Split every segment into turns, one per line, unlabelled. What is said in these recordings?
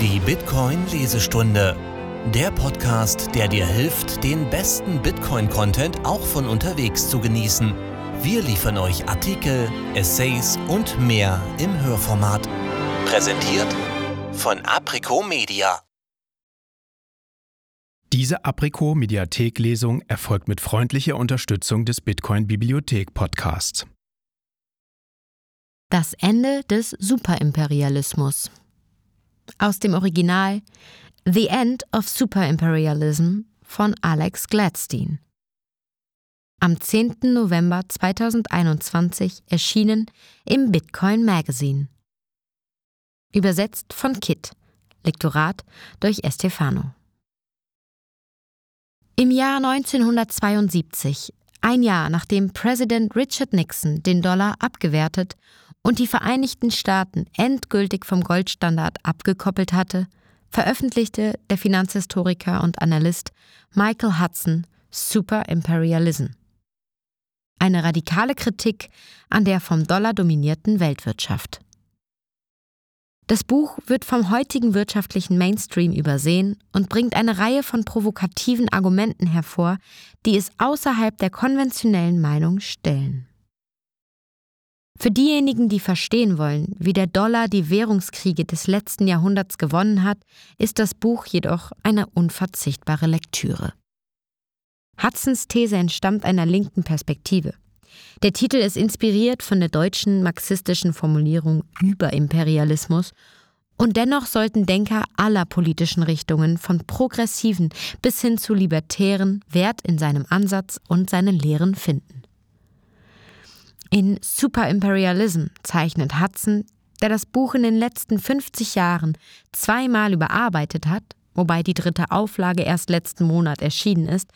Die Bitcoin-Lesestunde. Der Podcast, der dir hilft, den besten Bitcoin-Content auch von unterwegs zu genießen. Wir liefern euch Artikel, Essays und mehr im Hörformat. Präsentiert von Aprico Media.
Diese Aprico Mediathek-Lesung erfolgt mit freundlicher Unterstützung des Bitcoin Bibliothek Podcasts.
Das Ende des Superimperialismus. Aus dem Original The End of Superimperialism von Alex Gladstein. Am 10. November 2021 erschienen im Bitcoin Magazine. Übersetzt von Kit, Lektorat durch Estefano. Im Jahr 1972, ein Jahr nachdem Präsident Richard Nixon den Dollar abgewertet und die Vereinigten Staaten endgültig vom Goldstandard abgekoppelt hatte, veröffentlichte der Finanzhistoriker und Analyst Michael Hudson Superimperialism. Eine radikale Kritik an der vom Dollar dominierten Weltwirtschaft. Das Buch wird vom heutigen wirtschaftlichen Mainstream übersehen und bringt eine Reihe von provokativen Argumenten hervor, die es außerhalb der konventionellen Meinung stellen. Für diejenigen, die verstehen wollen, wie der Dollar die Währungskriege des letzten Jahrhunderts gewonnen hat, ist das Buch jedoch eine unverzichtbare Lektüre. Hudsons These entstammt einer linken Perspektive. Der Titel ist inspiriert von der deutschen marxistischen Formulierung Überimperialismus und dennoch sollten Denker aller politischen Richtungen von progressiven bis hin zu libertären Wert in seinem Ansatz und seinen Lehren finden. In Superimperialism zeichnet Hudson, der das Buch in den letzten 50 Jahren zweimal überarbeitet hat, wobei die dritte Auflage erst letzten Monat erschienen ist,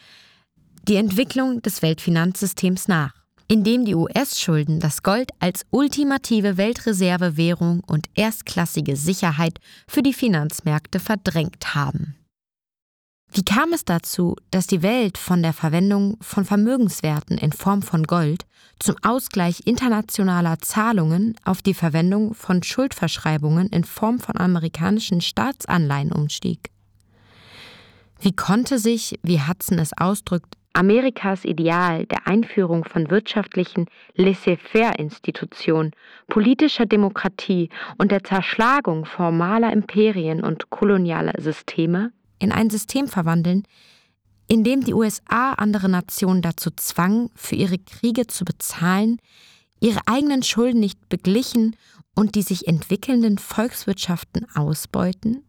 die Entwicklung des Weltfinanzsystems nach, indem die US-Schulden das Gold als ultimative Weltreservewährung und erstklassige Sicherheit für die Finanzmärkte verdrängt haben. Wie kam es dazu, dass die Welt von der Verwendung von Vermögenswerten in Form von Gold zum Ausgleich internationaler Zahlungen auf die Verwendung von Schuldverschreibungen in Form von amerikanischen Staatsanleihen umstieg? Wie konnte sich, wie Hudson es ausdrückt, Amerikas Ideal der Einführung von wirtschaftlichen Laissez-faire-Institutionen, politischer Demokratie und der Zerschlagung formaler Imperien und kolonialer Systeme in ein System verwandeln, in dem die USA andere Nationen dazu zwang, für ihre Kriege zu bezahlen, ihre eigenen Schulden nicht beglichen und die sich entwickelnden Volkswirtschaften ausbeuten?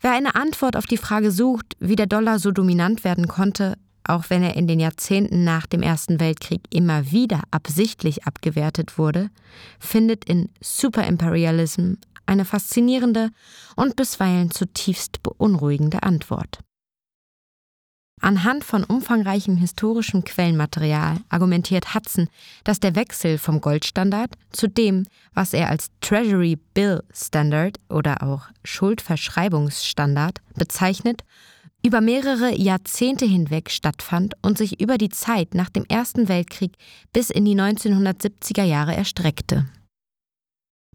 Wer eine Antwort auf die Frage sucht, wie der Dollar so dominant werden konnte, auch wenn er in den Jahrzehnten nach dem Ersten Weltkrieg immer wieder absichtlich abgewertet wurde, findet in Superimperialism eine faszinierende und bisweilen zutiefst beunruhigende Antwort. Anhand von umfangreichem historischem Quellenmaterial argumentiert Hudson, dass der Wechsel vom Goldstandard zu dem, was er als Treasury Bill Standard oder auch Schuldverschreibungsstandard bezeichnet, über mehrere Jahrzehnte hinweg stattfand und sich über die Zeit nach dem Ersten Weltkrieg bis in die 1970er Jahre erstreckte.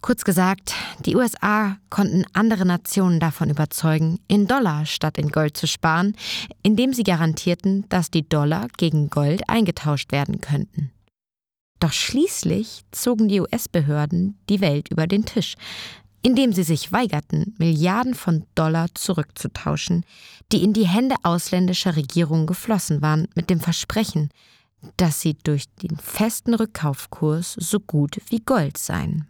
Kurz gesagt, die USA konnten andere Nationen davon überzeugen, in Dollar statt in Gold zu sparen, indem sie garantierten, dass die Dollar gegen Gold eingetauscht werden könnten. Doch schließlich zogen die US-Behörden die Welt über den Tisch, indem sie sich weigerten, Milliarden von Dollar zurückzutauschen, die in die Hände ausländischer Regierungen geflossen waren, mit dem Versprechen, dass sie durch den festen Rückkaufkurs so gut wie Gold seien.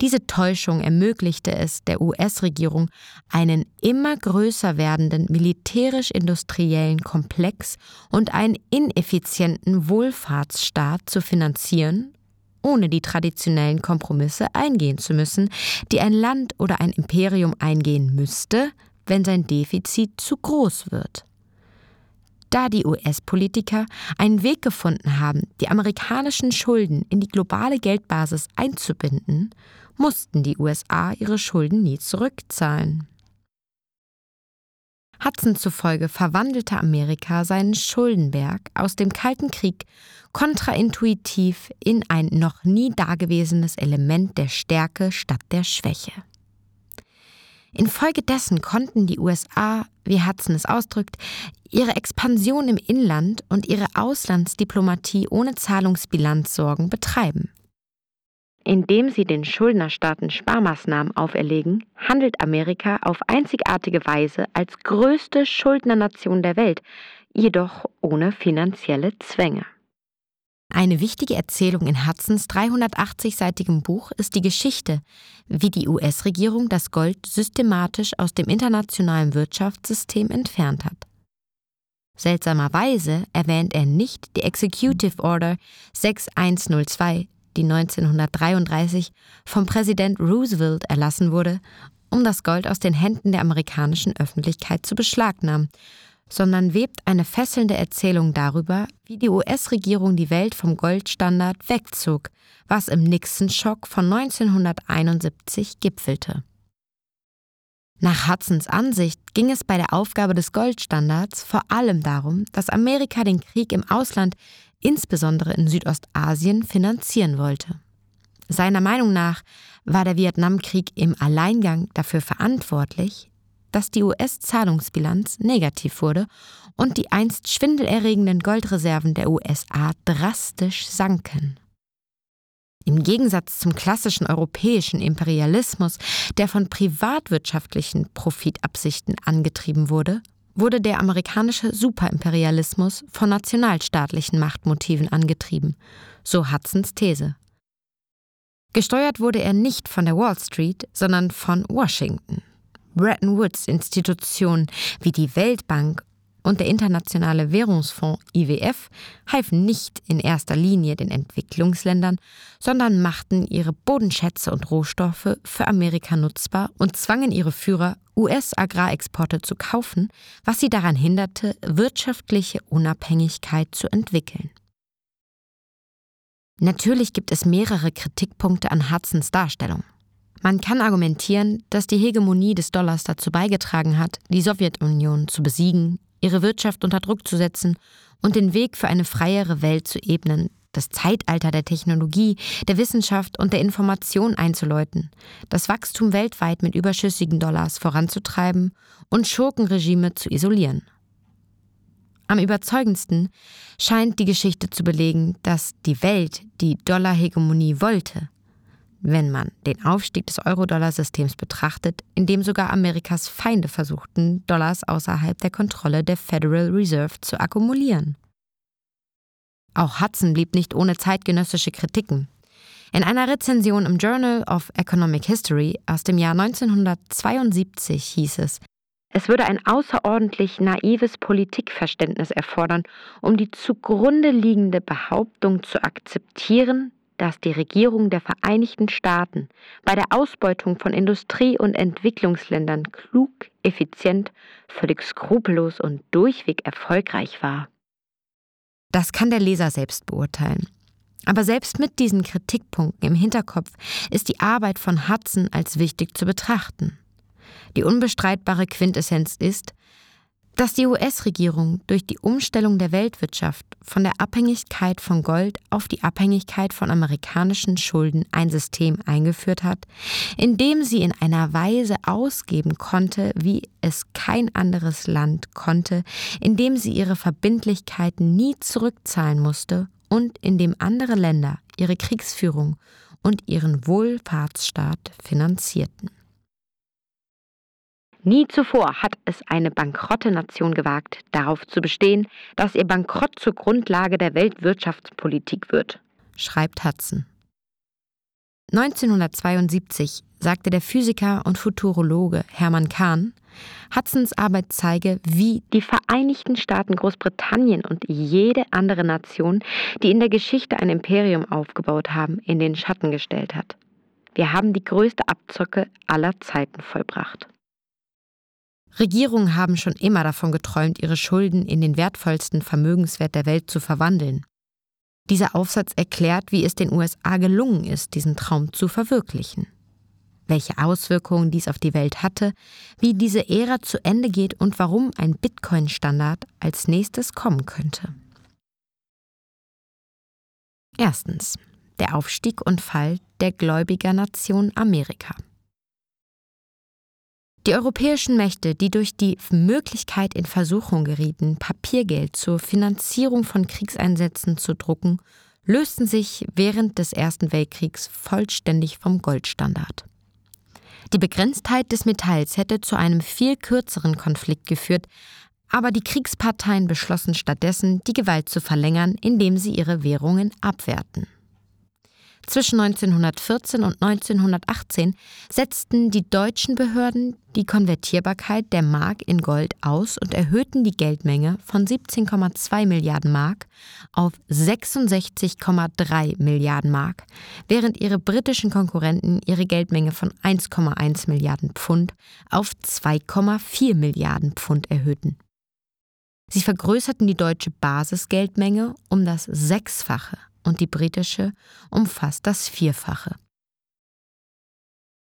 Diese Täuschung ermöglichte es der US-Regierung, einen immer größer werdenden militärisch-industriellen Komplex und einen ineffizienten Wohlfahrtsstaat zu finanzieren, ohne die traditionellen Kompromisse eingehen zu müssen, die ein Land oder ein Imperium eingehen müsste, wenn sein Defizit zu groß wird. Da die US-Politiker einen Weg gefunden haben, die amerikanischen Schulden in die globale Geldbasis einzubinden mussten die USA ihre Schulden nie zurückzahlen. Hudson zufolge verwandelte Amerika seinen Schuldenberg aus dem Kalten Krieg kontraintuitiv in ein noch nie dagewesenes Element der Stärke statt der Schwäche. Infolgedessen konnten die USA, wie Hudson es ausdrückt, ihre Expansion im Inland und ihre Auslandsdiplomatie ohne Zahlungsbilanzsorgen betreiben. Indem sie den Schuldnerstaaten Sparmaßnahmen auferlegen, handelt Amerika auf einzigartige Weise als größte Schuldnernation der Welt, jedoch ohne finanzielle Zwänge. Eine wichtige Erzählung in Hudsons 380-seitigem Buch ist die Geschichte, wie die US-Regierung das Gold systematisch aus dem internationalen Wirtschaftssystem entfernt hat. Seltsamerweise erwähnt er nicht die Executive Order 6102, die 1933 vom Präsident Roosevelt erlassen wurde, um das Gold aus den Händen der amerikanischen Öffentlichkeit zu beschlagnahmen sondern webt eine fesselnde Erzählung darüber, wie die US-Regierung die Welt vom Goldstandard wegzog, was im Nixon-Schock von 1971 gipfelte. Nach Hudsons Ansicht ging es bei der Aufgabe des Goldstandards vor allem darum, dass Amerika den Krieg im Ausland, insbesondere in Südostasien, finanzieren wollte. Seiner Meinung nach war der Vietnamkrieg im Alleingang dafür verantwortlich, dass die US-Zahlungsbilanz negativ wurde und die einst schwindelerregenden Goldreserven der USA drastisch sanken. Im Gegensatz zum klassischen europäischen Imperialismus, der von privatwirtschaftlichen Profitabsichten angetrieben wurde, wurde der amerikanische Superimperialismus von nationalstaatlichen Machtmotiven angetrieben, so Hudsons These. Gesteuert wurde er nicht von der Wall Street, sondern von Washington. Bretton Woods-Institutionen wie die Weltbank und der Internationale Währungsfonds IWF halfen nicht in erster Linie den Entwicklungsländern, sondern machten ihre Bodenschätze und Rohstoffe für Amerika nutzbar und zwangen ihre Führer, US-Agrarexporte zu kaufen, was sie daran hinderte, wirtschaftliche Unabhängigkeit zu entwickeln. Natürlich gibt es mehrere Kritikpunkte an Hudsons Darstellung. Man kann argumentieren, dass die Hegemonie des Dollars dazu beigetragen hat, die Sowjetunion zu besiegen, ihre Wirtschaft unter Druck zu setzen und den Weg für eine freiere Welt zu ebnen, das Zeitalter der Technologie, der Wissenschaft und der Information einzuläuten, das Wachstum weltweit mit überschüssigen Dollars voranzutreiben und Schurkenregime zu isolieren. Am überzeugendsten scheint die Geschichte zu belegen, dass die Welt die Dollarhegemonie wollte, wenn man den Aufstieg des Euro-Dollar-Systems betrachtet, in dem sogar Amerikas Feinde versuchten, Dollars außerhalb der Kontrolle der Federal Reserve zu akkumulieren. Auch Hudson blieb nicht ohne zeitgenössische Kritiken. In einer Rezension im Journal of Economic History aus dem Jahr 1972 hieß es, es würde ein außerordentlich naives Politikverständnis erfordern, um die zugrunde liegende Behauptung zu akzeptieren, dass die Regierung der Vereinigten Staaten bei der Ausbeutung von Industrie- und Entwicklungsländern klug, effizient, völlig skrupellos und durchweg erfolgreich war. Das kann der Leser selbst beurteilen. Aber selbst mit diesen Kritikpunkten im Hinterkopf ist die Arbeit von Hudson als wichtig zu betrachten. Die unbestreitbare Quintessenz ist, dass die US-Regierung durch die Umstellung der Weltwirtschaft von der Abhängigkeit von Gold auf die Abhängigkeit von amerikanischen Schulden ein System eingeführt hat, in dem sie in einer Weise ausgeben konnte, wie es kein anderes Land konnte, in dem sie ihre Verbindlichkeiten nie zurückzahlen musste und in dem andere Länder ihre Kriegsführung und ihren Wohlfahrtsstaat finanzierten. Nie zuvor hat es eine bankrotte Nation gewagt, darauf zu bestehen, dass ihr Bankrott zur Grundlage der Weltwirtschaftspolitik wird, schreibt Hudson. 1972 sagte der Physiker und Futurologe Hermann Kahn, Hudsons Arbeit zeige, wie die Vereinigten Staaten Großbritannien und jede andere Nation, die in der Geschichte ein Imperium aufgebaut haben, in den Schatten gestellt hat. Wir haben die größte Abzocke aller Zeiten vollbracht. Regierungen haben schon immer davon geträumt, ihre Schulden in den wertvollsten Vermögenswert der Welt zu verwandeln. Dieser Aufsatz erklärt, wie es den USA gelungen ist, diesen Traum zu verwirklichen. Welche Auswirkungen dies auf die Welt hatte, wie diese Ära zu Ende geht und warum ein Bitcoin-Standard als nächstes kommen könnte. Erstens. Der Aufstieg und Fall der Gläubigernation Amerika. Die europäischen Mächte, die durch die Möglichkeit in Versuchung gerieten, Papiergeld zur Finanzierung von Kriegseinsätzen zu drucken, lösten sich während des Ersten Weltkriegs vollständig vom Goldstandard. Die Begrenztheit des Metalls hätte zu einem viel kürzeren Konflikt geführt, aber die Kriegsparteien beschlossen stattdessen, die Gewalt zu verlängern, indem sie ihre Währungen abwerten. Zwischen 1914 und 1918 setzten die deutschen Behörden die Konvertierbarkeit der Mark in Gold aus und erhöhten die Geldmenge von 17,2 Milliarden Mark auf 66,3 Milliarden Mark, während ihre britischen Konkurrenten ihre Geldmenge von 1,1 Milliarden Pfund auf 2,4 Milliarden Pfund erhöhten. Sie vergrößerten die deutsche Basisgeldmenge um das Sechsfache und die britische um fast das Vierfache.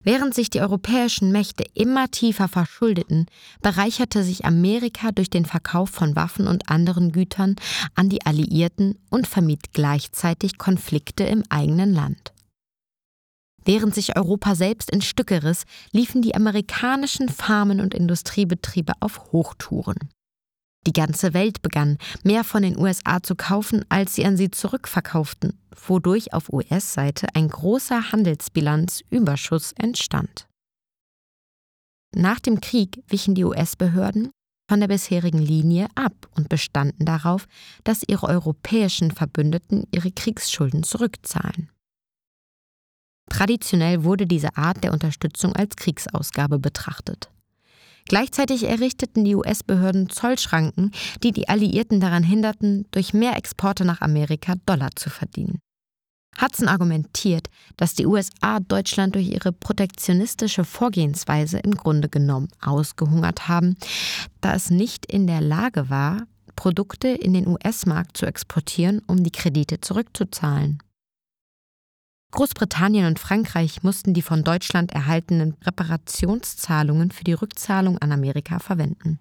Während sich die europäischen Mächte immer tiefer verschuldeten, bereicherte sich Amerika durch den Verkauf von Waffen und anderen Gütern an die Alliierten und vermied gleichzeitig Konflikte im eigenen Land. Während sich Europa selbst in Stücke riss, liefen die amerikanischen Farmen und Industriebetriebe auf Hochtouren. Die ganze Welt begann, mehr von den USA zu kaufen, als sie an sie zurückverkauften, wodurch auf US-Seite ein großer Handelsbilanzüberschuss entstand. Nach dem Krieg wichen die US-Behörden von der bisherigen Linie ab und bestanden darauf, dass ihre europäischen Verbündeten ihre Kriegsschulden zurückzahlen. Traditionell wurde diese Art der Unterstützung als Kriegsausgabe betrachtet. Gleichzeitig errichteten die US-Behörden Zollschranken, die die Alliierten daran hinderten, durch mehr Exporte nach Amerika Dollar zu verdienen. Hudson argumentiert, dass die USA Deutschland durch ihre protektionistische Vorgehensweise im Grunde genommen ausgehungert haben, da es nicht in der Lage war, Produkte in den US-Markt zu exportieren, um die Kredite zurückzuzahlen. Großbritannien und Frankreich mussten die von Deutschland erhaltenen Reparationszahlungen für die Rückzahlung an Amerika verwenden.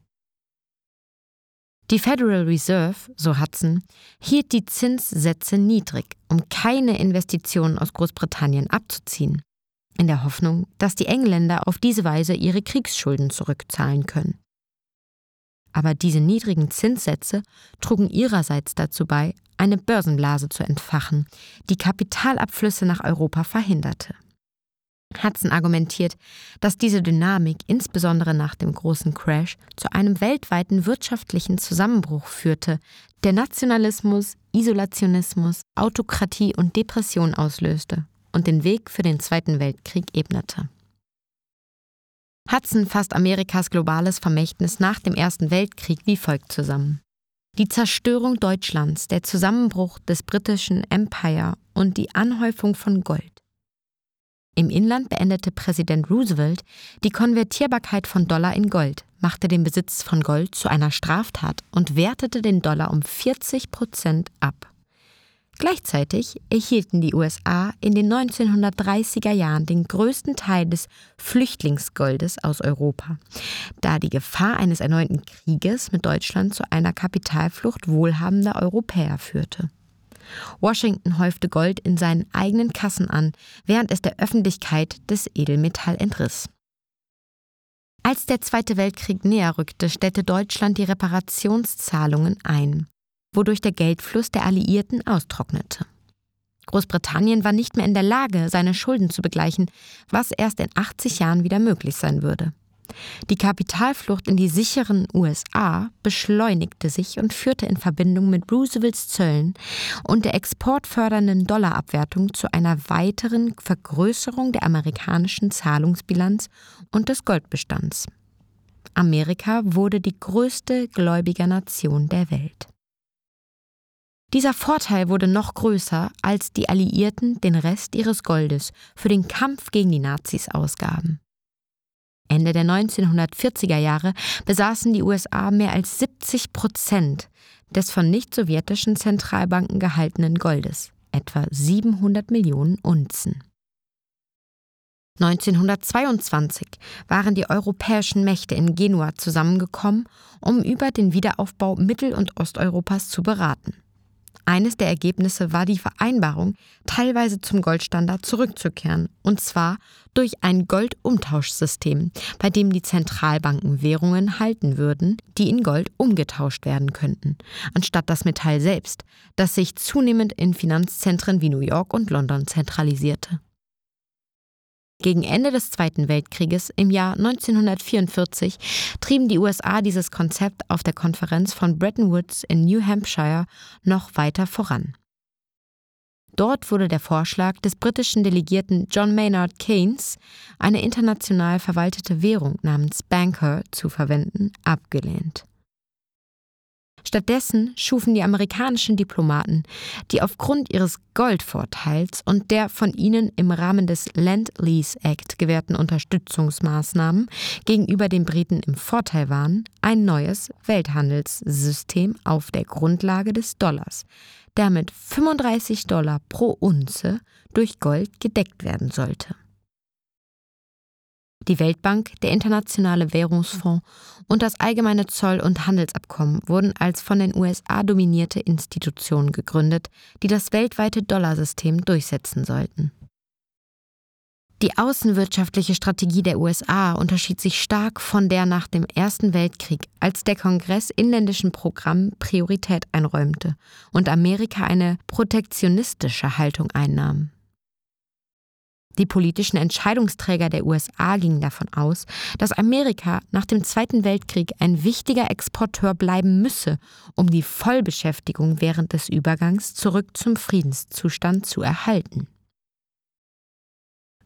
Die Federal Reserve, so Hudson, hielt die Zinssätze niedrig, um keine Investitionen aus Großbritannien abzuziehen, in der Hoffnung, dass die Engländer auf diese Weise ihre Kriegsschulden zurückzahlen können. Aber diese niedrigen Zinssätze trugen ihrerseits dazu bei, eine Börsenblase zu entfachen, die Kapitalabflüsse nach Europa verhinderte. Hudson argumentiert, dass diese Dynamik insbesondere nach dem großen Crash zu einem weltweiten wirtschaftlichen Zusammenbruch führte, der Nationalismus, Isolationismus, Autokratie und Depression auslöste und den Weg für den Zweiten Weltkrieg ebnete. Hudson fasst Amerikas globales Vermächtnis nach dem Ersten Weltkrieg wie folgt zusammen. Die Zerstörung Deutschlands, der Zusammenbruch des britischen Empire und die Anhäufung von Gold. Im Inland beendete Präsident Roosevelt die Konvertierbarkeit von Dollar in Gold, machte den Besitz von Gold zu einer Straftat und wertete den Dollar um 40 Prozent ab. Gleichzeitig erhielten die USA in den 1930er Jahren den größten Teil des Flüchtlingsgoldes aus Europa, da die Gefahr eines erneuten Krieges mit Deutschland zu einer Kapitalflucht wohlhabender Europäer führte. Washington häufte Gold in seinen eigenen Kassen an, während es der Öffentlichkeit des Edelmetall entriss. Als der Zweite Weltkrieg näher rückte, stellte Deutschland die Reparationszahlungen ein wodurch der Geldfluss der Alliierten austrocknete. Großbritannien war nicht mehr in der Lage, seine Schulden zu begleichen, was erst in 80 Jahren wieder möglich sein würde. Die Kapitalflucht in die sicheren USA beschleunigte sich und führte in Verbindung mit Roosevelts Zöllen und der exportfördernden Dollarabwertung zu einer weiteren Vergrößerung der amerikanischen Zahlungsbilanz und des Goldbestands. Amerika wurde die größte Gläubigernation der Welt. Dieser Vorteil wurde noch größer, als die Alliierten den Rest ihres Goldes für den Kampf gegen die Nazis ausgaben. Ende der 1940er Jahre besaßen die USA mehr als 70 Prozent des von nicht-sowjetischen Zentralbanken gehaltenen Goldes, etwa 700 Millionen Unzen. 1922 waren die europäischen Mächte in Genua zusammengekommen, um über den Wiederaufbau Mittel- und Osteuropas zu beraten. Eines der Ergebnisse war die Vereinbarung, teilweise zum Goldstandard zurückzukehren, und zwar durch ein Goldumtauschsystem, bei dem die Zentralbanken Währungen halten würden, die in Gold umgetauscht werden könnten, anstatt das Metall selbst, das sich zunehmend in Finanzzentren wie New York und London zentralisierte. Gegen Ende des Zweiten Weltkrieges im Jahr 1944 trieben die USA dieses Konzept auf der Konferenz von Bretton Woods in New Hampshire noch weiter voran. Dort wurde der Vorschlag des britischen Delegierten John Maynard Keynes, eine international verwaltete Währung namens Banker zu verwenden, abgelehnt. Stattdessen schufen die amerikanischen Diplomaten, die aufgrund ihres Goldvorteils und der von ihnen im Rahmen des Land-Lease Act gewährten Unterstützungsmaßnahmen gegenüber den Briten im Vorteil waren, ein neues Welthandelssystem auf der Grundlage des Dollars, der mit 35 Dollar pro Unze durch Gold gedeckt werden sollte. Die Weltbank, der Internationale Währungsfonds und das Allgemeine Zoll- und Handelsabkommen wurden als von den USA dominierte Institutionen gegründet, die das weltweite Dollarsystem durchsetzen sollten. Die außenwirtschaftliche Strategie der USA unterschied sich stark von der nach dem Ersten Weltkrieg, als der Kongress inländischen Programmen Priorität einräumte und Amerika eine protektionistische Haltung einnahm. Die politischen Entscheidungsträger der USA gingen davon aus, dass Amerika nach dem Zweiten Weltkrieg ein wichtiger Exporteur bleiben müsse, um die Vollbeschäftigung während des Übergangs zurück zum Friedenszustand zu erhalten.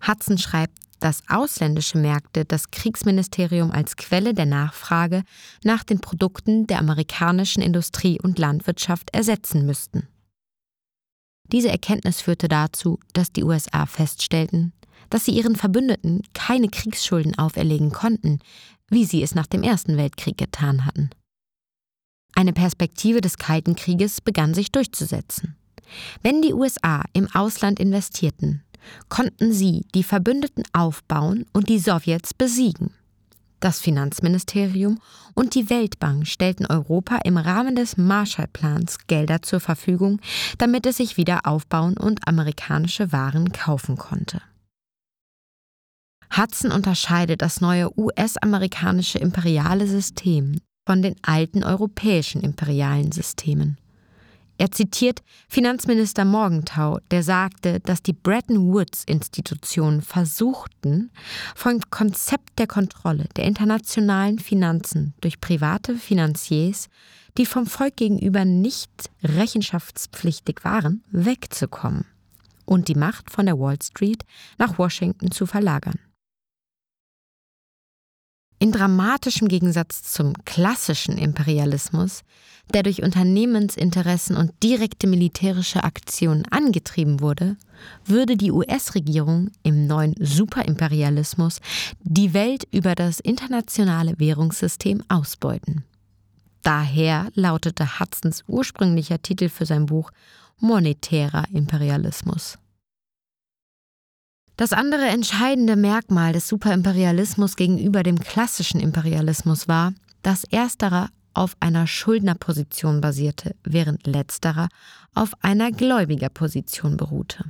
Hudson schreibt, dass ausländische Märkte das Kriegsministerium als Quelle der Nachfrage nach den Produkten der amerikanischen Industrie und Landwirtschaft ersetzen müssten. Diese Erkenntnis führte dazu, dass die USA feststellten, dass sie ihren Verbündeten keine Kriegsschulden auferlegen konnten, wie sie es nach dem Ersten Weltkrieg getan hatten. Eine Perspektive des Kalten Krieges begann sich durchzusetzen. Wenn die USA im Ausland investierten, konnten sie die Verbündeten aufbauen und die Sowjets besiegen. Das Finanzministerium und die Weltbank stellten Europa im Rahmen des Marshallplans Gelder zur Verfügung, damit es sich wieder aufbauen und amerikanische Waren kaufen konnte. Hudson unterscheidet das neue US-amerikanische imperiale System von den alten europäischen imperialen Systemen. Er zitiert Finanzminister Morgenthau, der sagte, dass die Bretton Woods-Institutionen versuchten, vom Konzept der Kontrolle der internationalen Finanzen durch private Finanziers, die vom Volk gegenüber nicht rechenschaftspflichtig waren, wegzukommen und die Macht von der Wall Street nach Washington zu verlagern. In dramatischem Gegensatz zum klassischen Imperialismus, der durch Unternehmensinteressen und direkte militärische Aktionen angetrieben wurde, würde die US-Regierung im neuen Superimperialismus die Welt über das internationale Währungssystem ausbeuten. Daher lautete Hudsons ursprünglicher Titel für sein Buch Monetärer Imperialismus. Das andere entscheidende Merkmal des Superimperialismus gegenüber dem klassischen Imperialismus war, dass ersterer auf einer Schuldnerposition basierte, während letzterer auf einer Gläubigerposition beruhte.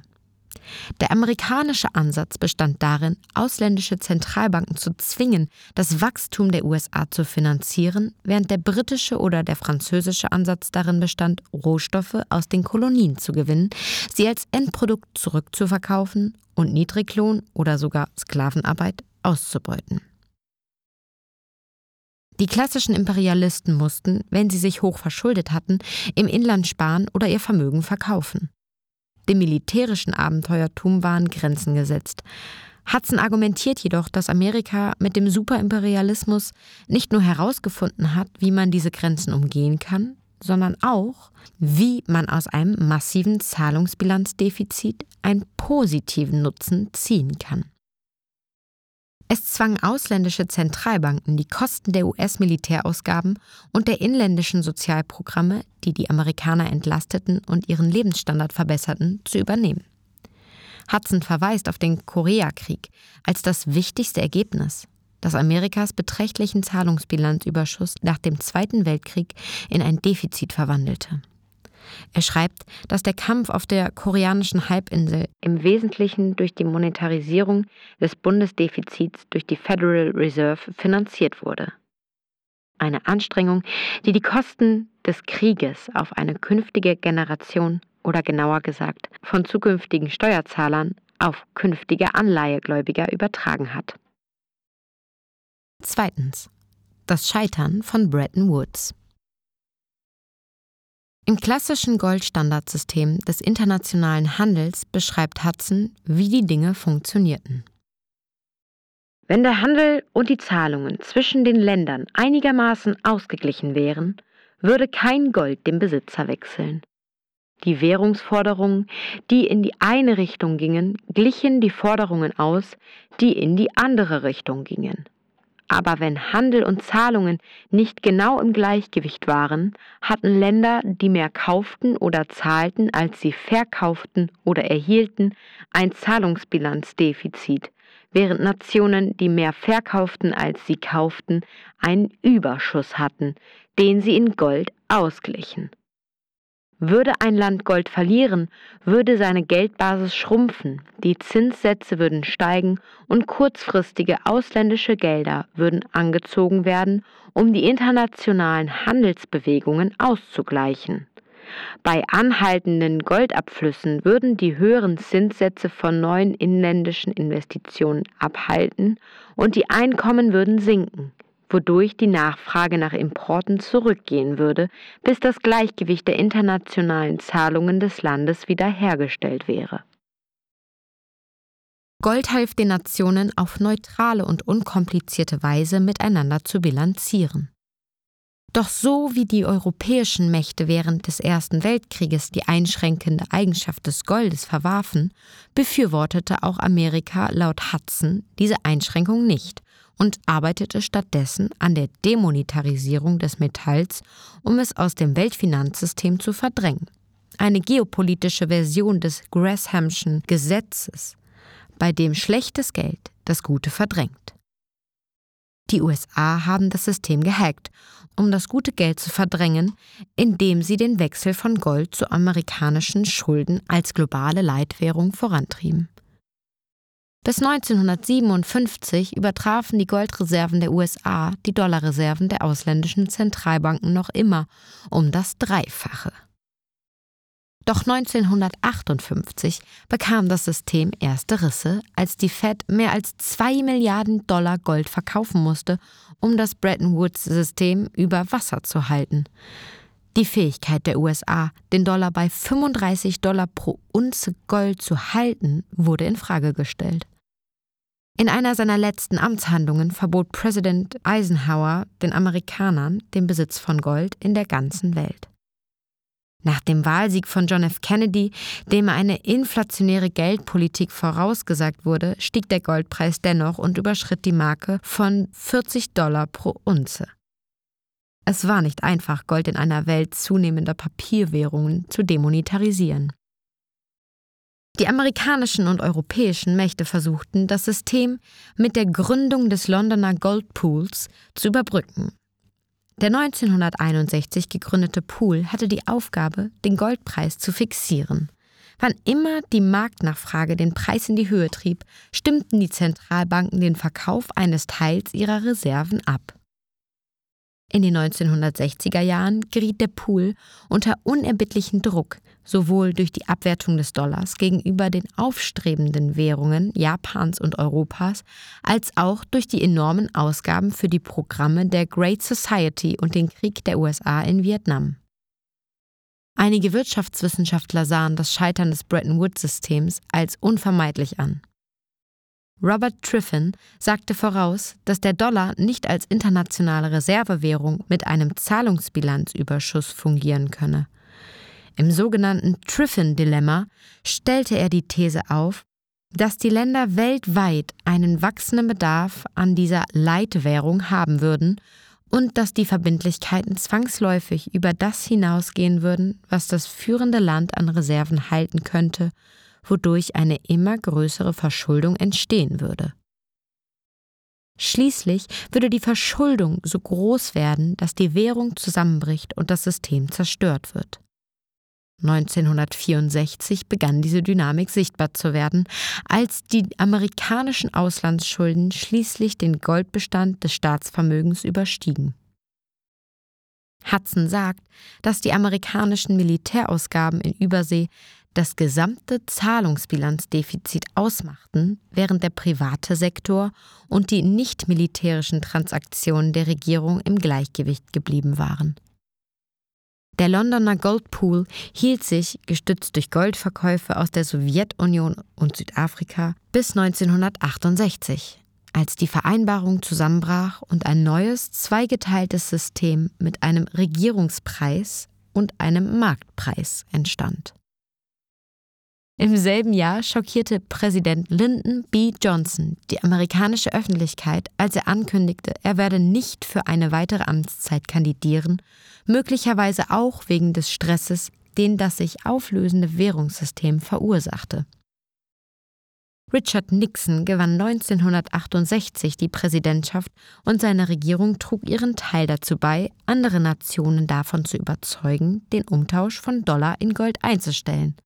Der amerikanische Ansatz bestand darin, ausländische Zentralbanken zu zwingen, das Wachstum der USA zu finanzieren, während der britische oder der französische Ansatz darin bestand, Rohstoffe aus den Kolonien zu gewinnen, sie als Endprodukt zurückzuverkaufen und Niedriglohn oder sogar Sklavenarbeit auszubeuten. Die klassischen Imperialisten mussten, wenn sie sich hoch verschuldet hatten, im Inland sparen oder ihr Vermögen verkaufen. Dem militärischen Abenteuertum waren Grenzen gesetzt. Hudson argumentiert jedoch, dass Amerika mit dem Superimperialismus nicht nur herausgefunden hat, wie man diese Grenzen umgehen kann, sondern auch, wie man aus einem massiven Zahlungsbilanzdefizit einen positiven Nutzen ziehen kann. Es zwang ausländische Zentralbanken, die Kosten der US-Militärausgaben und der inländischen Sozialprogramme, die die Amerikaner entlasteten und ihren Lebensstandard verbesserten, zu übernehmen. Hudson verweist auf den Koreakrieg als das wichtigste Ergebnis, das Amerikas beträchtlichen Zahlungsbilanzüberschuss nach dem Zweiten Weltkrieg in ein Defizit verwandelte. Er schreibt, dass der Kampf auf der koreanischen Halbinsel im Wesentlichen durch die Monetarisierung des Bundesdefizits durch die Federal Reserve finanziert wurde. Eine Anstrengung, die die Kosten des Krieges auf eine künftige Generation oder genauer gesagt von zukünftigen Steuerzahlern auf künftige Anleihegläubiger übertragen hat. Zweitens. Das Scheitern von Bretton Woods. Im klassischen Goldstandardsystem des internationalen Handels beschreibt Hudson, wie die Dinge funktionierten. Wenn der Handel und die Zahlungen zwischen den Ländern einigermaßen ausgeglichen wären, würde kein Gold dem Besitzer wechseln. Die Währungsforderungen, die in die eine Richtung gingen, glichen die Forderungen aus, die in die andere Richtung gingen. Aber wenn Handel und Zahlungen nicht genau im Gleichgewicht waren, hatten Länder, die mehr kauften oder zahlten, als sie verkauften oder erhielten, ein Zahlungsbilanzdefizit, während Nationen, die mehr verkauften, als sie kauften, einen Überschuss hatten, den sie in Gold ausglichen. Würde ein Land Gold verlieren, würde seine Geldbasis schrumpfen, die Zinssätze würden steigen und kurzfristige ausländische Gelder würden angezogen werden, um die internationalen Handelsbewegungen auszugleichen. Bei anhaltenden Goldabflüssen würden die höheren Zinssätze von neuen inländischen Investitionen abhalten und die Einkommen würden sinken wodurch die Nachfrage nach Importen zurückgehen würde, bis das Gleichgewicht der internationalen Zahlungen des Landes wiederhergestellt wäre. Gold half den Nationen auf neutrale und unkomplizierte Weise miteinander zu bilanzieren. Doch so wie die europäischen Mächte während des Ersten Weltkrieges die einschränkende Eigenschaft des Goldes verwarfen, befürwortete auch Amerika laut Hudson diese Einschränkung nicht und arbeitete stattdessen an der Demonetarisierung des Metalls, um es aus dem Weltfinanzsystem zu verdrängen. Eine geopolitische Version des Grahamschen Gesetzes, bei dem schlechtes Geld das Gute verdrängt. Die USA haben das System gehackt, um das gute Geld zu verdrängen, indem sie den Wechsel von Gold zu amerikanischen Schulden als globale Leitwährung vorantrieben. Bis 1957 übertrafen die Goldreserven der USA die Dollarreserven der ausländischen Zentralbanken noch immer um das Dreifache. Doch 1958 bekam das System erste Risse, als die Fed mehr als 2 Milliarden Dollar Gold verkaufen musste, um das Bretton Woods-System über Wasser zu halten. Die Fähigkeit der USA, den Dollar bei 35 Dollar pro Unze Gold zu halten, wurde in Frage gestellt. In einer seiner letzten Amtshandlungen verbot Präsident Eisenhower den Amerikanern den Besitz von Gold in der ganzen Welt. Nach dem Wahlsieg von John F. Kennedy, dem eine inflationäre Geldpolitik vorausgesagt wurde, stieg der Goldpreis dennoch und überschritt die Marke von 40 Dollar pro Unze. Es war nicht einfach, Gold in einer Welt zunehmender Papierwährungen zu demonetarisieren. Die amerikanischen und europäischen Mächte versuchten, das System mit der Gründung des Londoner Gold Pools zu überbrücken. Der 1961 gegründete Pool hatte die Aufgabe, den Goldpreis zu fixieren. Wann immer die Marktnachfrage den Preis in die Höhe trieb, stimmten die Zentralbanken den Verkauf eines Teils ihrer Reserven ab. In den 1960er Jahren geriet der Pool unter unerbittlichen Druck, sowohl durch die Abwertung des Dollars gegenüber den aufstrebenden Währungen Japans und Europas, als auch durch die enormen Ausgaben für die Programme der Great Society und den Krieg der USA in Vietnam. Einige Wirtschaftswissenschaftler sahen das Scheitern des Bretton Woods-Systems als unvermeidlich an. Robert Triffin sagte voraus, dass der Dollar nicht als internationale Reservewährung mit einem Zahlungsbilanzüberschuss fungieren könne. Im sogenannten Triffin-Dilemma stellte er die These auf, dass die Länder weltweit einen wachsenden Bedarf an dieser Leitwährung haben würden und dass die Verbindlichkeiten zwangsläufig über das hinausgehen würden, was das führende Land an Reserven halten könnte wodurch eine immer größere Verschuldung entstehen würde. Schließlich würde die Verschuldung so groß werden, dass die Währung zusammenbricht und das System zerstört wird. 1964 begann diese Dynamik sichtbar zu werden, als die amerikanischen Auslandsschulden schließlich den Goldbestand des Staatsvermögens überstiegen. Hudson sagt, dass die amerikanischen Militärausgaben in Übersee das gesamte Zahlungsbilanzdefizit ausmachten, während der private Sektor und die nicht militärischen Transaktionen der Regierung im Gleichgewicht geblieben waren. Der Londoner Goldpool hielt sich, gestützt durch Goldverkäufe aus der Sowjetunion und Südafrika, bis 1968, als die Vereinbarung zusammenbrach und ein neues zweigeteiltes System mit einem Regierungspreis und einem Marktpreis entstand. Im selben Jahr schockierte Präsident Lyndon B. Johnson die amerikanische Öffentlichkeit, als er ankündigte, er werde nicht für eine weitere Amtszeit kandidieren, möglicherweise auch wegen des Stresses, den das sich auflösende Währungssystem verursachte. Richard Nixon gewann 1968 die Präsidentschaft und seine Regierung trug ihren Teil dazu bei, andere Nationen davon zu überzeugen, den Umtausch von Dollar in Gold einzustellen.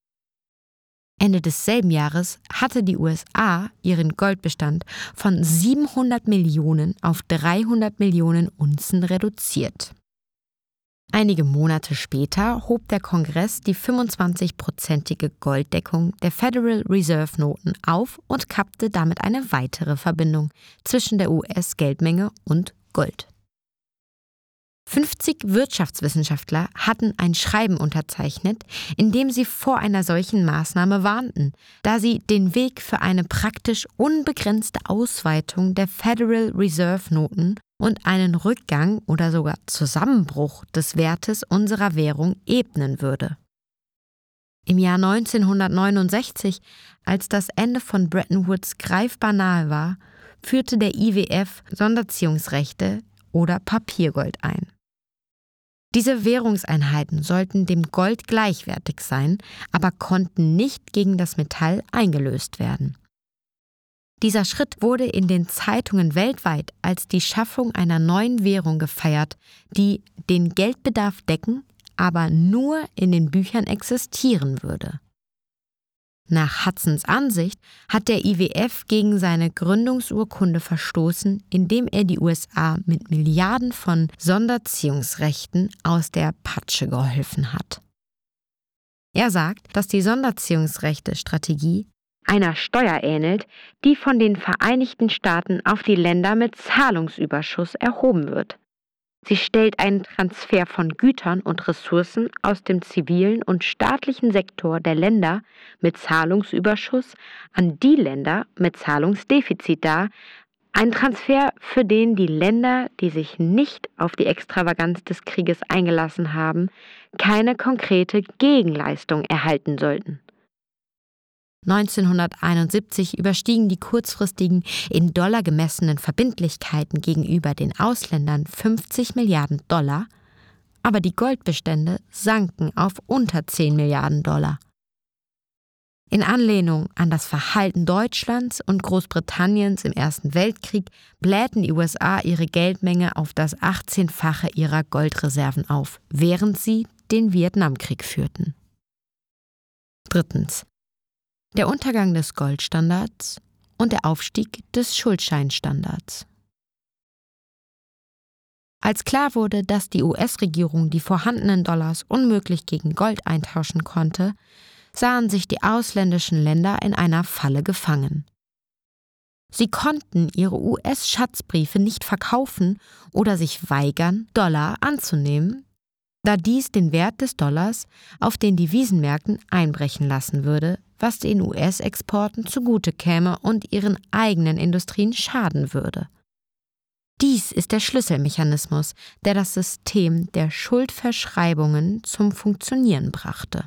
Ende desselben Jahres hatte die USA ihren Goldbestand von 700 Millionen auf 300 Millionen Unzen reduziert. Einige Monate später hob der Kongress die 25-prozentige Golddeckung der Federal Reserve Noten auf und kappte damit eine weitere Verbindung zwischen der US-Geldmenge und Gold. 50 Wirtschaftswissenschaftler hatten ein Schreiben unterzeichnet, in dem sie vor einer solchen Maßnahme warnten, da sie den Weg für eine praktisch unbegrenzte Ausweitung der Federal Reserve Noten und einen Rückgang oder sogar Zusammenbruch des Wertes unserer Währung ebnen würde. Im Jahr 1969, als das Ende von Bretton Woods greifbar nahe war, führte der IWF Sonderziehungsrechte oder Papiergold ein. Diese Währungseinheiten sollten dem Gold gleichwertig sein, aber konnten nicht gegen das Metall eingelöst werden. Dieser Schritt wurde in den Zeitungen weltweit als die Schaffung einer neuen Währung gefeiert, die den Geldbedarf decken, aber nur in den Büchern existieren würde. Nach Hudsons Ansicht hat der IWF gegen seine Gründungsurkunde verstoßen, indem er die USA mit Milliarden von Sonderziehungsrechten aus der Patsche geholfen hat. Er sagt, dass die Sonderziehungsrechte-Strategie einer Steuer ähnelt, die von den Vereinigten Staaten auf die Länder mit Zahlungsüberschuss erhoben wird. Sie stellt einen Transfer von Gütern und Ressourcen aus dem zivilen und staatlichen Sektor der Länder mit Zahlungsüberschuss an die Länder mit Zahlungsdefizit dar, ein Transfer, für den die Länder, die sich nicht auf die Extravaganz des Krieges eingelassen haben, keine konkrete Gegenleistung erhalten sollten. 1971 überstiegen die kurzfristigen in Dollar gemessenen Verbindlichkeiten gegenüber den Ausländern 50 Milliarden Dollar, aber die Goldbestände sanken auf unter 10 Milliarden Dollar. In Anlehnung an das Verhalten Deutschlands und Großbritanniens im Ersten Weltkrieg blähten die USA ihre Geldmenge auf das 18-fache ihrer Goldreserven auf, während sie den Vietnamkrieg führten. Drittens der Untergang des Goldstandards und der Aufstieg des Schuldscheinstandards. Als klar wurde, dass die US-Regierung die vorhandenen Dollars unmöglich gegen Gold eintauschen konnte, sahen sich die ausländischen Länder in einer Falle gefangen. Sie konnten ihre US-Schatzbriefe nicht verkaufen oder sich weigern, Dollar anzunehmen, da dies den Wert des Dollars auf den Devisenmärkten einbrechen lassen würde, was den US-Exporten zugute käme und ihren eigenen Industrien schaden würde. Dies ist der Schlüsselmechanismus, der das System der Schuldverschreibungen zum Funktionieren brachte.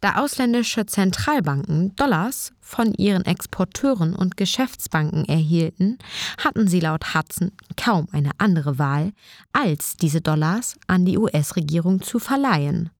Da ausländische Zentralbanken Dollars von ihren Exporteuren und Geschäftsbanken erhielten, hatten sie laut Hudson kaum eine andere Wahl, als diese Dollars an die US-Regierung zu verleihen.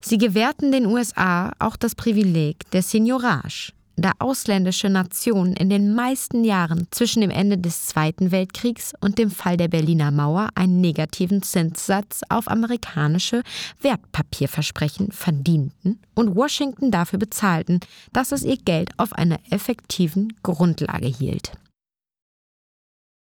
Sie gewährten den USA auch das Privileg der Seniorage, da ausländische Nationen in den meisten Jahren zwischen dem Ende des Zweiten Weltkriegs und dem Fall der Berliner Mauer einen negativen Zinssatz auf amerikanische Wertpapierversprechen verdienten und Washington dafür bezahlten, dass es ihr Geld auf einer effektiven Grundlage hielt.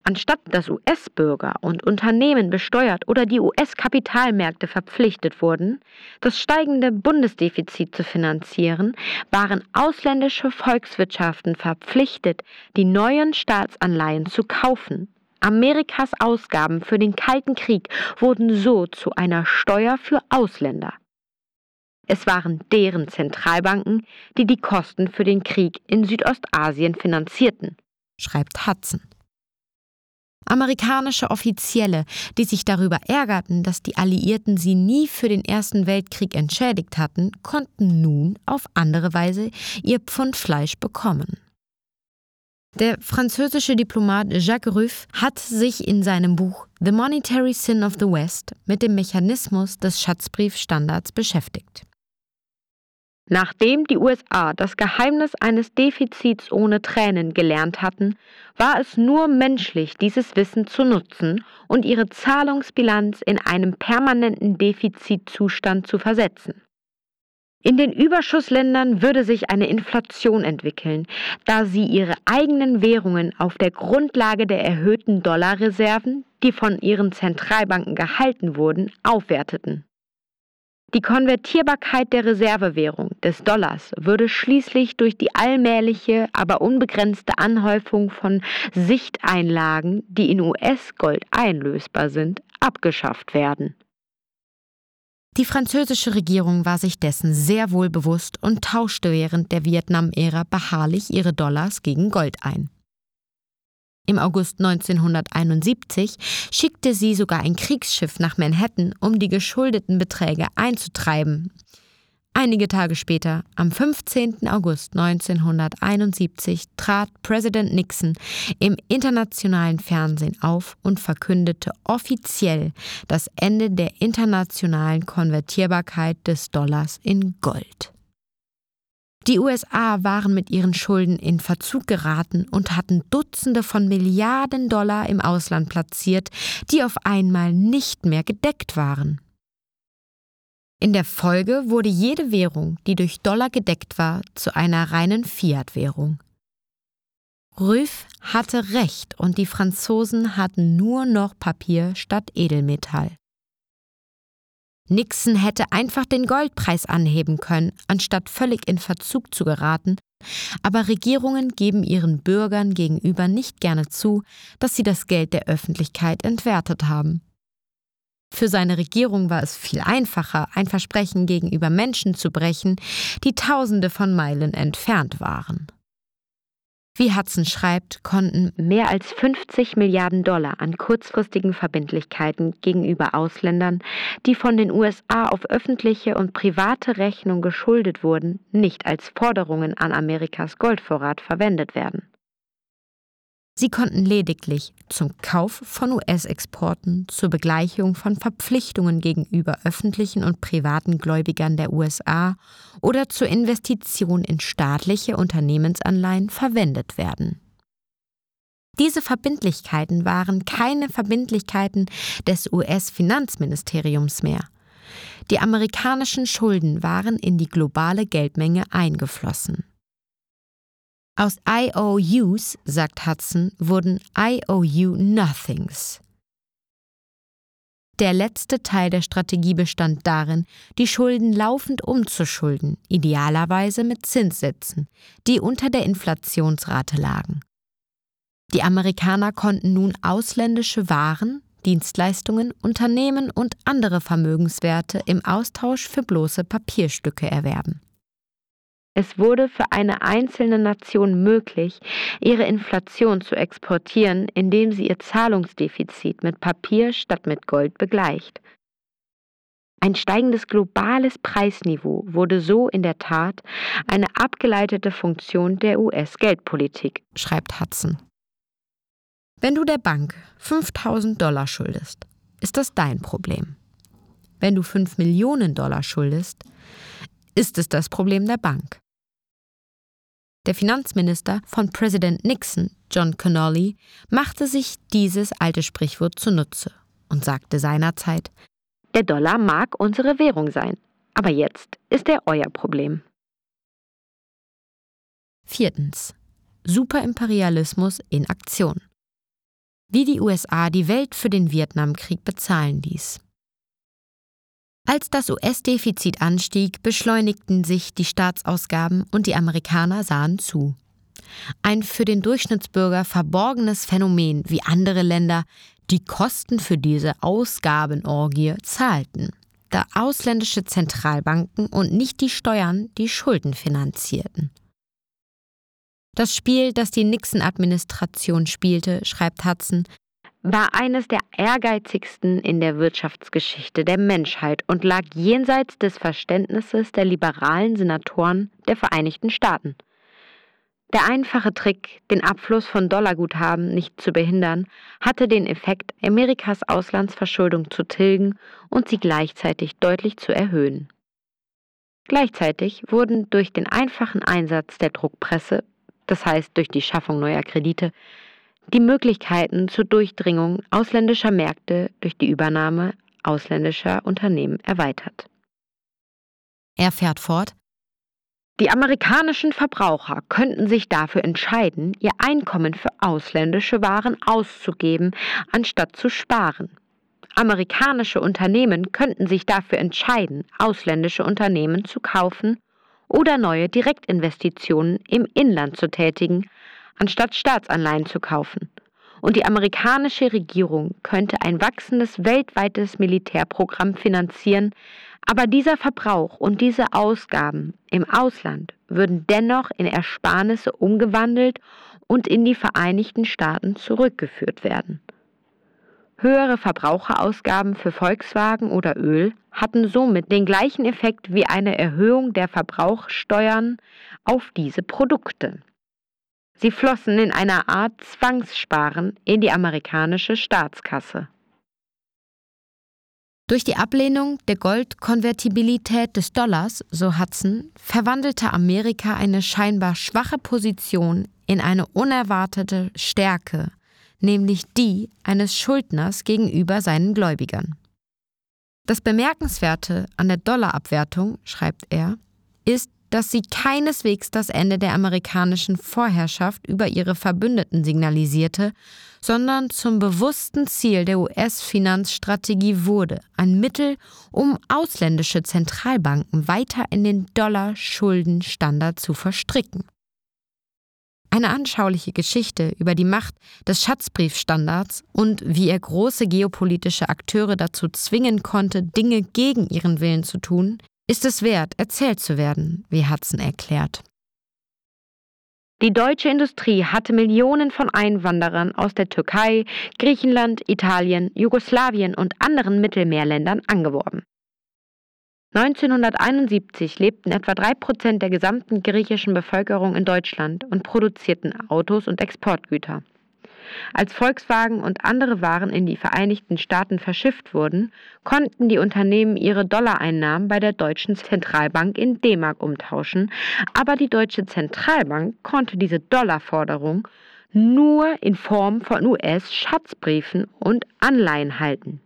Anstatt dass US-Bürger und Unternehmen besteuert oder die US-Kapitalmärkte verpflichtet wurden, das steigende Bundesdefizit zu finanzieren, waren ausländische Volkswirtschaften verpflichtet, die neuen Staatsanleihen zu kaufen. Amerikas Ausgaben für den Kalten Krieg wurden so zu einer Steuer für Ausländer. Es waren deren Zentralbanken, die die Kosten für den Krieg in Südostasien finanzierten, schreibt Hudson. Amerikanische Offizielle, die sich darüber ärgerten, dass die Alliierten sie nie für den Ersten Weltkrieg entschädigt hatten, konnten nun auf andere Weise ihr Pfund Fleisch bekommen. Der französische Diplomat Jacques Ruff hat sich in seinem Buch The Monetary Sin of the West mit dem Mechanismus des Schatzbriefstandards beschäftigt. Nachdem die USA das Geheimnis eines Defizits ohne Tränen gelernt hatten, war es nur menschlich, dieses Wissen zu nutzen und ihre Zahlungsbilanz in einem permanenten Defizitzustand zu versetzen. In den Überschussländern würde sich eine Inflation entwickeln, da sie ihre eigenen Währungen auf der Grundlage der erhöhten Dollarreserven, die von ihren Zentralbanken gehalten wurden, aufwerteten. Die Konvertierbarkeit der Reservewährung des Dollars würde schließlich durch die allmähliche, aber unbegrenzte Anhäufung von Sichteinlagen, die in US-Gold einlösbar sind, abgeschafft werden. Die französische Regierung war sich dessen sehr wohl bewusst und tauschte während der Vietnam-Ära beharrlich ihre Dollars gegen Gold ein. Im August 1971 schickte sie sogar ein Kriegsschiff nach Manhattan, um die geschuldeten Beträge einzutreiben. Einige Tage später, am 15. August 1971, trat Präsident Nixon im internationalen Fernsehen auf und verkündete offiziell das Ende der internationalen Konvertierbarkeit des Dollars in Gold. Die USA waren mit ihren Schulden in Verzug geraten und hatten Dutzende von Milliarden Dollar im Ausland platziert, die auf einmal nicht mehr gedeckt waren. In der Folge wurde jede Währung, die durch Dollar gedeckt war, zu einer reinen Fiat-Währung. Rüff hatte recht und die Franzosen hatten nur noch Papier statt Edelmetall. Nixon hätte einfach den Goldpreis anheben können, anstatt völlig in Verzug zu geraten, aber Regierungen geben ihren Bürgern gegenüber nicht gerne zu, dass sie das Geld der Öffentlichkeit entwertet haben. Für seine Regierung war es viel einfacher, ein Versprechen gegenüber Menschen zu brechen, die Tausende von Meilen entfernt waren. Wie Hudson schreibt, konnten mehr als 50 Milliarden Dollar an kurzfristigen Verbindlichkeiten gegenüber Ausländern, die von den USA auf öffentliche und private Rechnung geschuldet wurden, nicht als Forderungen an Amerikas Goldvorrat verwendet werden. Sie konnten lediglich zum Kauf von US-Exporten, zur Begleichung von Verpflichtungen gegenüber öffentlichen und privaten Gläubigern der USA oder zur Investition in staatliche Unternehmensanleihen verwendet werden. Diese Verbindlichkeiten waren keine Verbindlichkeiten des US-Finanzministeriums mehr. Die amerikanischen Schulden waren in die globale Geldmenge eingeflossen. Aus IOUs, sagt Hudson, wurden IOU Nothings. Der letzte Teil der Strategie bestand darin, die Schulden laufend umzuschulden, idealerweise mit Zinssätzen, die unter der Inflationsrate lagen. Die Amerikaner konnten nun ausländische Waren, Dienstleistungen, Unternehmen und andere Vermögenswerte im Austausch für bloße Papierstücke erwerben. Es wurde für eine einzelne Nation möglich, ihre Inflation zu exportieren, indem sie ihr Zahlungsdefizit mit Papier statt mit Gold begleicht. Ein steigendes globales Preisniveau wurde so in der Tat eine abgeleitete Funktion der US-Geldpolitik, schreibt Hudson. Wenn du der Bank 5000 Dollar schuldest, ist das dein Problem. Wenn du 5 Millionen Dollar schuldest, ist es das Problem der Bank. Der Finanzminister von Präsident Nixon, John Connolly, machte sich dieses alte Sprichwort zunutze und sagte seinerzeit, der Dollar mag unsere Währung sein, aber jetzt ist er euer Problem. Viertens. Superimperialismus in Aktion. Wie die USA die Welt für den Vietnamkrieg bezahlen ließ. Als das US-Defizit anstieg, beschleunigten sich die Staatsausgaben und die Amerikaner sahen zu. Ein für den Durchschnittsbürger verborgenes Phänomen, wie andere Länder die Kosten für diese Ausgabenorgie zahlten, da ausländische Zentralbanken und nicht die Steuern die Schulden finanzierten. Das Spiel, das die Nixon-Administration spielte, schreibt Hudson, war eines der ehrgeizigsten in der Wirtschaftsgeschichte der Menschheit und lag jenseits des Verständnisses der liberalen Senatoren der Vereinigten Staaten. Der einfache Trick, den Abfluss von Dollarguthaben nicht zu behindern, hatte den Effekt, Amerikas Auslandsverschuldung zu tilgen und sie gleichzeitig deutlich zu erhöhen. Gleichzeitig wurden durch den einfachen Einsatz der Druckpresse, das heißt durch die Schaffung neuer Kredite, die Möglichkeiten zur Durchdringung ausländischer Märkte durch die Übernahme ausländischer Unternehmen erweitert. Er fährt fort, die amerikanischen Verbraucher könnten sich dafür entscheiden, ihr Einkommen für ausländische Waren auszugeben, anstatt zu sparen. Amerikanische Unternehmen könnten sich dafür entscheiden, ausländische Unternehmen zu kaufen oder neue Direktinvestitionen im Inland zu tätigen, anstatt Staatsanleihen zu kaufen. Und die amerikanische Regierung könnte ein wachsendes weltweites Militärprogramm finanzieren, aber dieser Verbrauch und diese Ausgaben im Ausland würden dennoch in Ersparnisse umgewandelt und in die Vereinigten Staaten zurückgeführt werden. Höhere Verbraucherausgaben für Volkswagen oder Öl hatten somit den gleichen Effekt wie eine Erhöhung der Verbrauchsteuern auf diese Produkte. Sie flossen in einer Art Zwangssparen in die amerikanische Staatskasse. Durch die Ablehnung der Goldkonvertibilität des Dollars, so Hudson, verwandelte Amerika eine scheinbar schwache Position in eine unerwartete Stärke, nämlich die eines Schuldners gegenüber seinen Gläubigern. Das Bemerkenswerte an der Dollarabwertung, schreibt er, ist, dass sie keineswegs das Ende der amerikanischen Vorherrschaft über ihre Verbündeten signalisierte, sondern zum bewussten Ziel der US-Finanzstrategie wurde, ein Mittel, um ausländische Zentralbanken weiter in den Dollar-Schuldenstandard zu verstricken. Eine anschauliche Geschichte über die Macht des Schatzbriefstandards und wie er große geopolitische Akteure dazu zwingen konnte, Dinge gegen ihren Willen zu tun, ist es wert, erzählt zu werden, wie Hudson erklärt. Die deutsche Industrie hatte Millionen von Einwanderern aus der Türkei, Griechenland, Italien, Jugoslawien und anderen Mittelmeerländern angeworben. 1971 lebten etwa drei Prozent der gesamten griechischen Bevölkerung in Deutschland und produzierten Autos und Exportgüter. Als Volkswagen und andere Waren in die Vereinigten Staaten verschifft wurden, konnten die Unternehmen ihre Dollareinnahmen bei der deutschen Zentralbank in D-Mark umtauschen, aber die deutsche Zentralbank konnte diese Dollarforderung nur in Form von US-Schatzbriefen und Anleihen halten.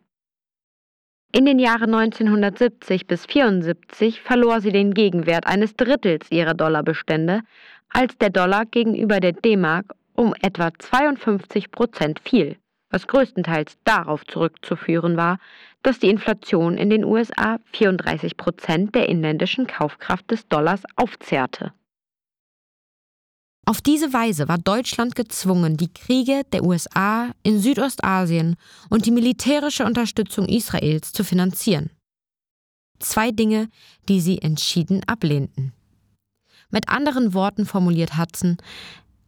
In den Jahren 1970 bis 1974 verlor sie den Gegenwert eines Drittels ihrer Dollarbestände, als der Dollar gegenüber der D-Mark um etwa 52 Prozent fiel, was größtenteils darauf zurückzuführen war, dass die Inflation in den USA 34 Prozent der inländischen Kaufkraft des Dollars aufzehrte. Auf diese Weise war Deutschland gezwungen, die Kriege der USA in Südostasien und die militärische Unterstützung Israels zu finanzieren. Zwei Dinge, die sie entschieden ablehnten. Mit anderen Worten formuliert Hudson,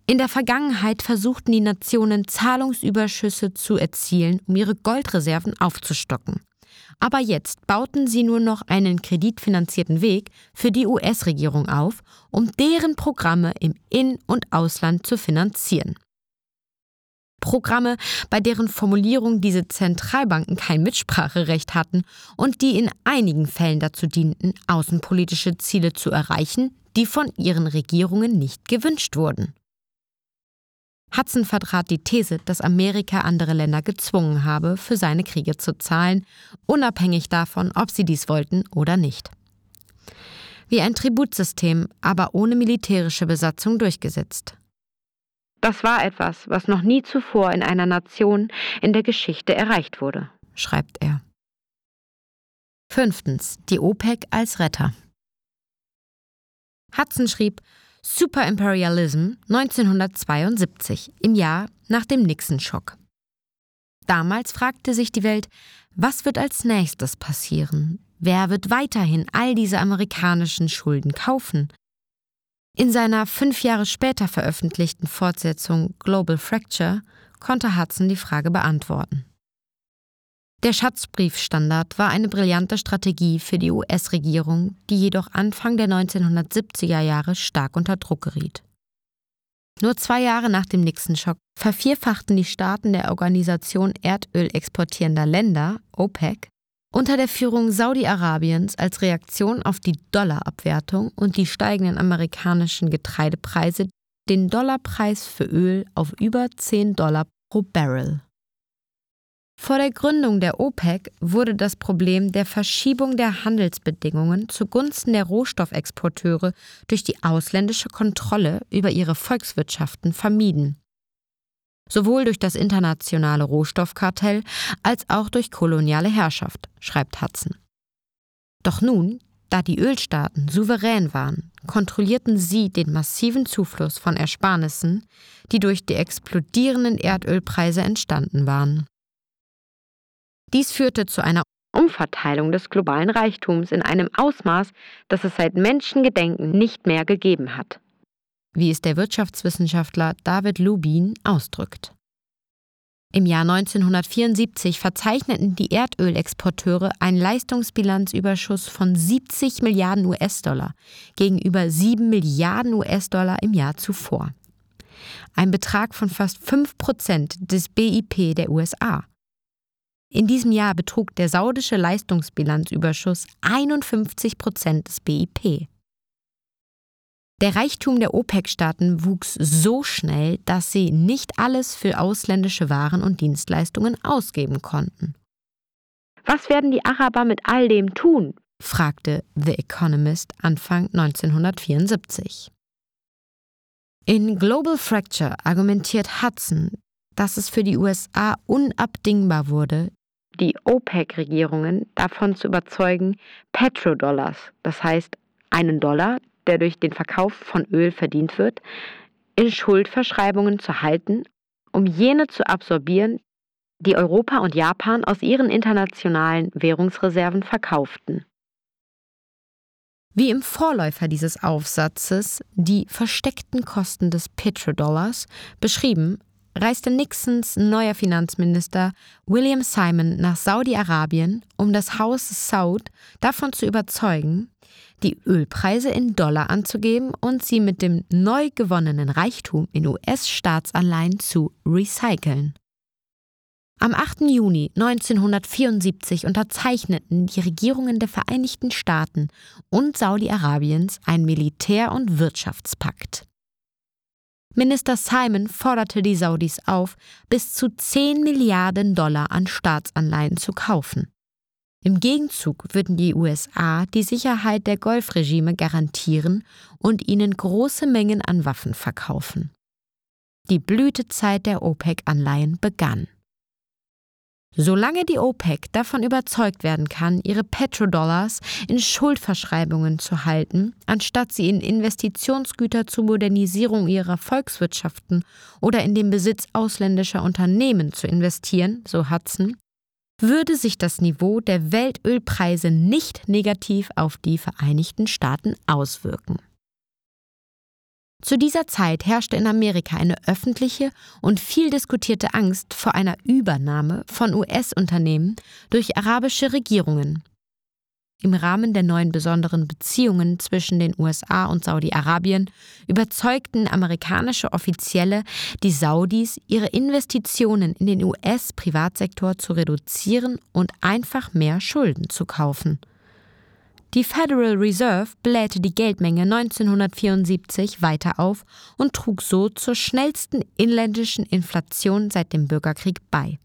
in der Vergangenheit versuchten die Nationen Zahlungsüberschüsse zu erzielen, um ihre Goldreserven aufzustocken. Aber jetzt bauten sie nur noch einen kreditfinanzierten Weg für die US-Regierung auf, um deren Programme im In- und Ausland zu finanzieren. Programme, bei deren Formulierung diese Zentralbanken kein Mitspracherecht hatten und die in einigen Fällen dazu dienten, außenpolitische Ziele zu erreichen, die von ihren Regierungen nicht gewünscht wurden. Hudson vertrat die These, dass Amerika andere Länder gezwungen habe, für seine Kriege zu zahlen, unabhängig davon, ob sie dies wollten oder nicht. Wie ein Tributsystem, aber ohne militärische Besatzung durchgesetzt. Das war etwas, was noch nie zuvor in einer Nation in der Geschichte erreicht wurde, schreibt er. Fünftens. Die OPEC als Retter. Hudson schrieb, Superimperialism 1972, im Jahr nach dem Nixon-Schock. Damals fragte sich die Welt, was wird als nächstes passieren? Wer wird weiterhin all diese amerikanischen Schulden kaufen? In seiner fünf Jahre später veröffentlichten Fortsetzung Global Fracture konnte Hudson die Frage beantworten. Der Schatzbriefstandard war eine brillante Strategie für die US-Regierung, die jedoch Anfang der 1970er Jahre stark unter Druck geriet. Nur zwei Jahre nach dem Nixon-Schock vervierfachten die Staaten der Organisation Erdöl exportierender Länder, OPEC, unter der Führung Saudi-Arabiens als Reaktion auf die Dollarabwertung und die steigenden amerikanischen Getreidepreise den Dollarpreis für Öl auf über 10 Dollar pro Barrel. Vor der Gründung der OPEC wurde das Problem der Verschiebung der Handelsbedingungen zugunsten der Rohstoffexporteure durch die ausländische Kontrolle über ihre Volkswirtschaften vermieden. Sowohl durch das internationale Rohstoffkartell als auch durch koloniale Herrschaft, schreibt Hudson. Doch nun, da die Ölstaaten souverän waren, kontrollierten sie den massiven Zufluss von Ersparnissen, die durch die explodierenden Erdölpreise entstanden waren. Dies führte zu einer Umverteilung des globalen Reichtums in einem Ausmaß, das es seit Menschengedenken nicht mehr gegeben hat. Wie es der Wirtschaftswissenschaftler David Lubin ausdrückt. Im Jahr 1974 verzeichneten die Erdölexporteure einen Leistungsbilanzüberschuss von 70 Milliarden US-Dollar gegenüber 7 Milliarden US-Dollar im Jahr zuvor. Ein Betrag von fast 5 Prozent des BIP der USA. In diesem Jahr betrug der saudische Leistungsbilanzüberschuss 51 Prozent des BIP. Der Reichtum der OPEC-Staaten wuchs so schnell, dass sie nicht alles für ausländische Waren und Dienstleistungen ausgeben konnten. Was werden die Araber mit all dem tun? fragte The Economist Anfang 1974. In Global Fracture argumentiert Hudson, dass es für die USA unabdingbar wurde, die OPEC-Regierungen davon zu überzeugen, Petrodollars, das heißt einen Dollar, der durch den Verkauf von Öl verdient wird, in Schuldverschreibungen zu halten, um jene zu absorbieren, die Europa und Japan aus ihren internationalen Währungsreserven verkauften. Wie im Vorläufer dieses Aufsatzes die versteckten Kosten des Petrodollars beschrieben, reiste Nixons neuer Finanzminister William Simon nach Saudi-Arabien, um das Haus Saud davon zu überzeugen, die Ölpreise in Dollar anzugeben und sie mit dem neu gewonnenen Reichtum in US-Staatsanleihen zu recyceln. Am 8. Juni 1974 unterzeichneten die Regierungen der Vereinigten Staaten und Saudi-Arabiens einen Militär- und Wirtschaftspakt. Minister Simon forderte die Saudis auf, bis zu 10 Milliarden Dollar an Staatsanleihen zu kaufen. Im Gegenzug würden die USA die Sicherheit der Golfregime garantieren und ihnen große Mengen an Waffen verkaufen. Die Blütezeit der OPEC-Anleihen begann. Solange die OPEC davon überzeugt werden kann, ihre Petrodollars in Schuldverschreibungen zu halten, anstatt sie in Investitionsgüter zur Modernisierung ihrer Volkswirtschaften oder in den Besitz ausländischer Unternehmen zu investieren, so Hudson, würde sich das Niveau der Weltölpreise nicht negativ auf die Vereinigten Staaten auswirken. Zu dieser Zeit herrschte in Amerika eine öffentliche und viel diskutierte Angst vor einer Übernahme von US-Unternehmen durch arabische Regierungen. Im Rahmen der neuen besonderen Beziehungen zwischen den USA und Saudi-Arabien überzeugten amerikanische Offizielle die Saudis, ihre Investitionen in den US-Privatsektor zu reduzieren und einfach mehr Schulden zu kaufen. Die Federal Reserve blähte die Geldmenge 1974 weiter auf und trug so zur schnellsten inländischen Inflation seit dem Bürgerkrieg bei.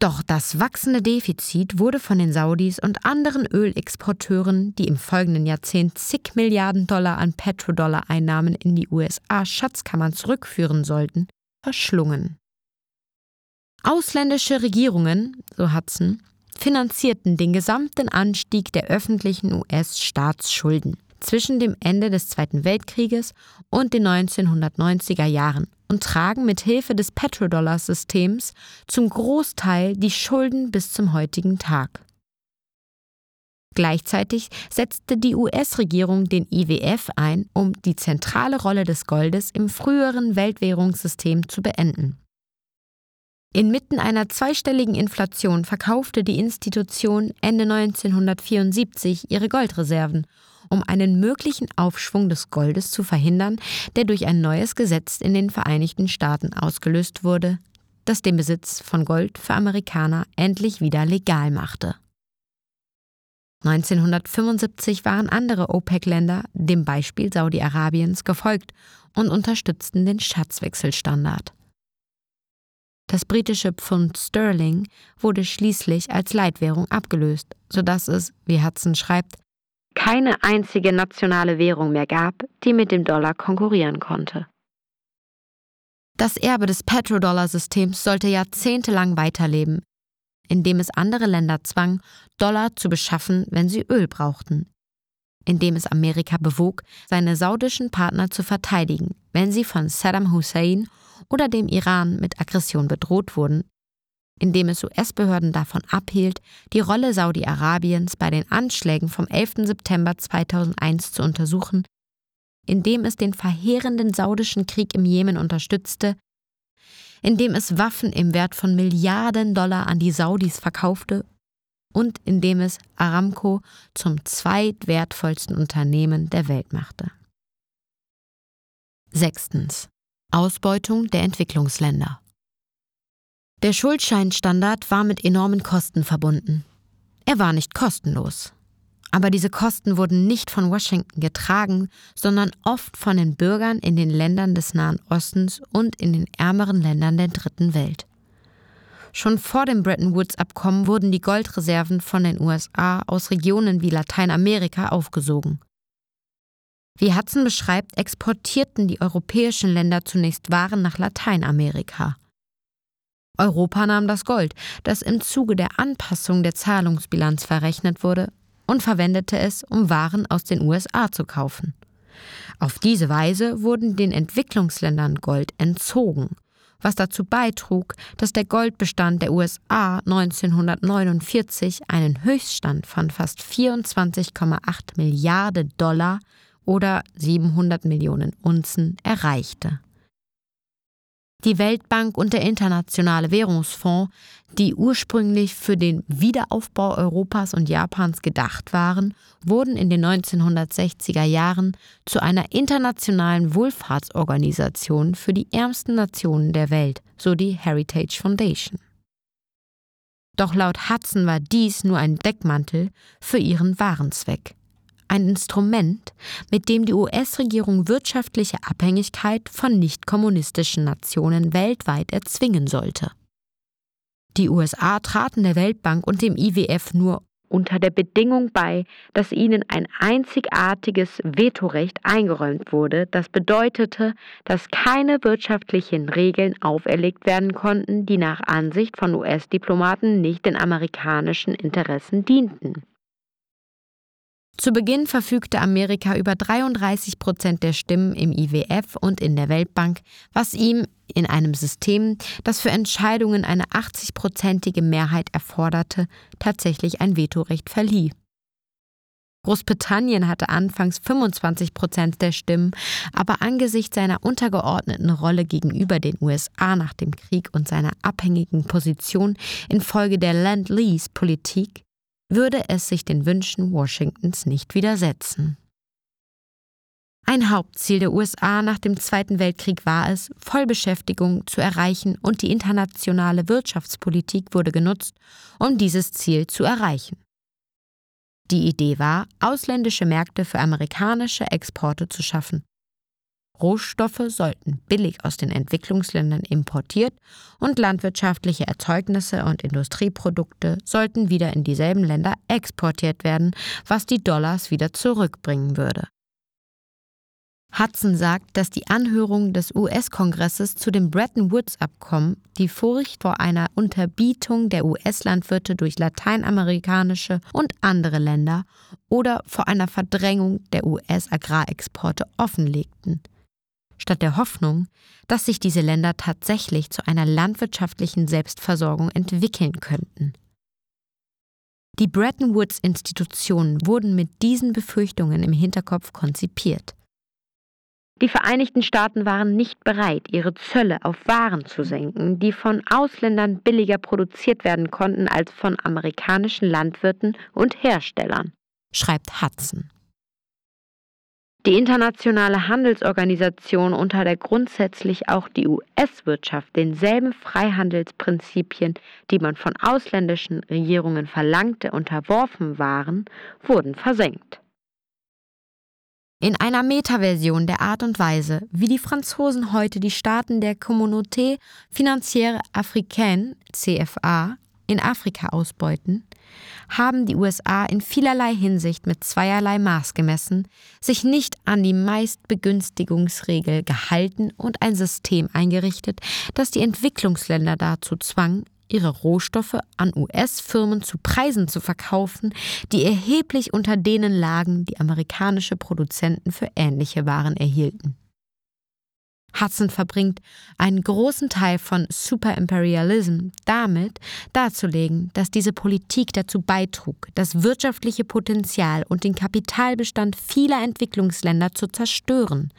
Doch das wachsende Defizit wurde von den Saudis und anderen Ölexporteuren, die im folgenden Jahrzehnt zig Milliarden Dollar an Petrodollar-Einnahmen in die USA-Schatzkammern zurückführen sollten, verschlungen. Ausländische Regierungen, so Hudson, finanzierten den gesamten Anstieg der öffentlichen US-Staatsschulden zwischen dem Ende des Zweiten Weltkrieges und den 1990er Jahren und tragen mit Hilfe des Petrodollar-Systems zum Großteil die Schulden bis zum heutigen Tag. Gleichzeitig setzte die US-Regierung den IWF ein, um die zentrale Rolle des Goldes im früheren Weltwährungssystem zu beenden. Inmitten einer zweistelligen Inflation verkaufte die Institution Ende 1974 ihre Goldreserven, um einen möglichen Aufschwung des Goldes zu verhindern, der durch ein neues Gesetz in den Vereinigten Staaten ausgelöst wurde, das den Besitz von Gold für Amerikaner endlich wieder legal machte. 1975 waren andere OPEC-Länder dem Beispiel Saudi-Arabiens gefolgt und unterstützten den Schatzwechselstandard. Das britische Pfund Sterling wurde schließlich als Leitwährung abgelöst, sodass es, wie Hudson schreibt, keine einzige nationale Währung mehr gab, die mit dem Dollar konkurrieren konnte. Das Erbe des Petrodollar-Systems sollte jahrzehntelang weiterleben, indem es andere Länder zwang, Dollar zu beschaffen, wenn sie Öl brauchten, indem es Amerika bewog, seine saudischen Partner zu verteidigen, wenn sie von Saddam Hussein oder dem Iran mit Aggression bedroht wurden, indem es US-Behörden davon abhielt, die Rolle Saudi-Arabiens bei den Anschlägen vom 11. September 2001 zu untersuchen, indem es den verheerenden saudischen Krieg im Jemen unterstützte, indem es Waffen im Wert von Milliarden Dollar an die Saudis verkaufte und indem es Aramco zum zweitwertvollsten Unternehmen der Welt machte. Sechstens. Ausbeutung der Entwicklungsländer. Der Schuldscheinstandard war mit enormen Kosten verbunden. Er war nicht kostenlos. Aber diese Kosten wurden nicht von Washington getragen, sondern oft von den Bürgern in den Ländern des Nahen Ostens und in den ärmeren Ländern der Dritten Welt. Schon vor dem Bretton Woods-Abkommen wurden die Goldreserven von den USA aus Regionen wie Lateinamerika aufgesogen. Wie Hudson beschreibt, exportierten die europäischen Länder zunächst Waren nach Lateinamerika. Europa nahm das Gold, das im Zuge der Anpassung der Zahlungsbilanz verrechnet wurde, und verwendete es, um Waren aus den USA zu kaufen. Auf diese Weise wurden den Entwicklungsländern Gold entzogen, was dazu beitrug, dass der Goldbestand der USA 1949 einen Höchststand von fast 24,8 Milliarden Dollar oder 700 Millionen Unzen erreichte. Die Weltbank und der Internationale Währungsfonds, die ursprünglich für den Wiederaufbau Europas und Japans gedacht waren, wurden in den 1960er Jahren zu einer internationalen Wohlfahrtsorganisation für die ärmsten Nationen der Welt, so die Heritage Foundation. Doch laut Hudson war dies nur ein Deckmantel für ihren wahren Zweck ein Instrument, mit dem die US-Regierung wirtschaftliche Abhängigkeit von nicht-kommunistischen Nationen weltweit erzwingen sollte. Die USA traten der Weltbank und dem IWF nur unter der Bedingung bei, dass ihnen ein einzigartiges Vetorecht eingeräumt wurde, das bedeutete, dass keine wirtschaftlichen Regeln auferlegt werden konnten, die nach Ansicht von US-Diplomaten nicht den amerikanischen Interessen dienten. Zu Beginn verfügte Amerika über 33 Prozent der Stimmen im IWF und in der Weltbank, was ihm in einem System, das für Entscheidungen eine 80-prozentige Mehrheit erforderte, tatsächlich ein Vetorecht verlieh. Großbritannien hatte anfangs 25 Prozent der Stimmen, aber angesichts seiner untergeordneten Rolle gegenüber den USA nach dem Krieg und seiner abhängigen Position infolge der Land-Lease-Politik würde es sich den Wünschen Washingtons nicht widersetzen. Ein Hauptziel der USA nach dem Zweiten Weltkrieg war es, Vollbeschäftigung zu erreichen und die internationale Wirtschaftspolitik wurde genutzt, um dieses Ziel zu erreichen. Die Idee war, ausländische Märkte für amerikanische Exporte zu schaffen. Rohstoffe sollten billig aus den Entwicklungsländern importiert und landwirtschaftliche Erzeugnisse und Industrieprodukte sollten wieder in dieselben Länder exportiert werden, was die Dollars wieder zurückbringen würde. Hudson sagt, dass die Anhörung des US-Kongresses zu dem Bretton Woods-Abkommen die Furcht vor einer Unterbietung der US-Landwirte durch lateinamerikanische und andere Länder oder vor einer Verdrängung der US-Agrarexporte offenlegten statt der Hoffnung, dass sich diese Länder tatsächlich zu einer landwirtschaftlichen Selbstversorgung entwickeln könnten. Die Bretton Woods-Institutionen wurden mit diesen Befürchtungen im Hinterkopf konzipiert. Die Vereinigten Staaten waren nicht bereit, ihre Zölle auf Waren zu senken, die von Ausländern billiger produziert werden konnten als von amerikanischen Landwirten und Herstellern, schreibt Hudson. Die Internationale Handelsorganisation, unter der grundsätzlich auch die US-Wirtschaft denselben Freihandelsprinzipien, die man von ausländischen Regierungen verlangte, unterworfen waren, wurden versenkt. In einer Metaversion der Art und Weise, wie die Franzosen heute die Staaten der Communauté Financière Africaine CFA in Afrika ausbeuten, haben die USA in vielerlei Hinsicht mit zweierlei Maß gemessen, sich nicht an die Meistbegünstigungsregel gehalten und ein System eingerichtet, das die Entwicklungsländer dazu zwang, ihre Rohstoffe an US-Firmen zu Preisen zu verkaufen, die erheblich unter denen lagen, die amerikanische Produzenten für ähnliche Waren erhielten. Hudson verbringt einen großen Teil von Superimperialism damit, darzulegen, dass diese Politik dazu beitrug, das wirtschaftliche Potenzial und den Kapitalbestand vieler Entwicklungsländer zu zerstören.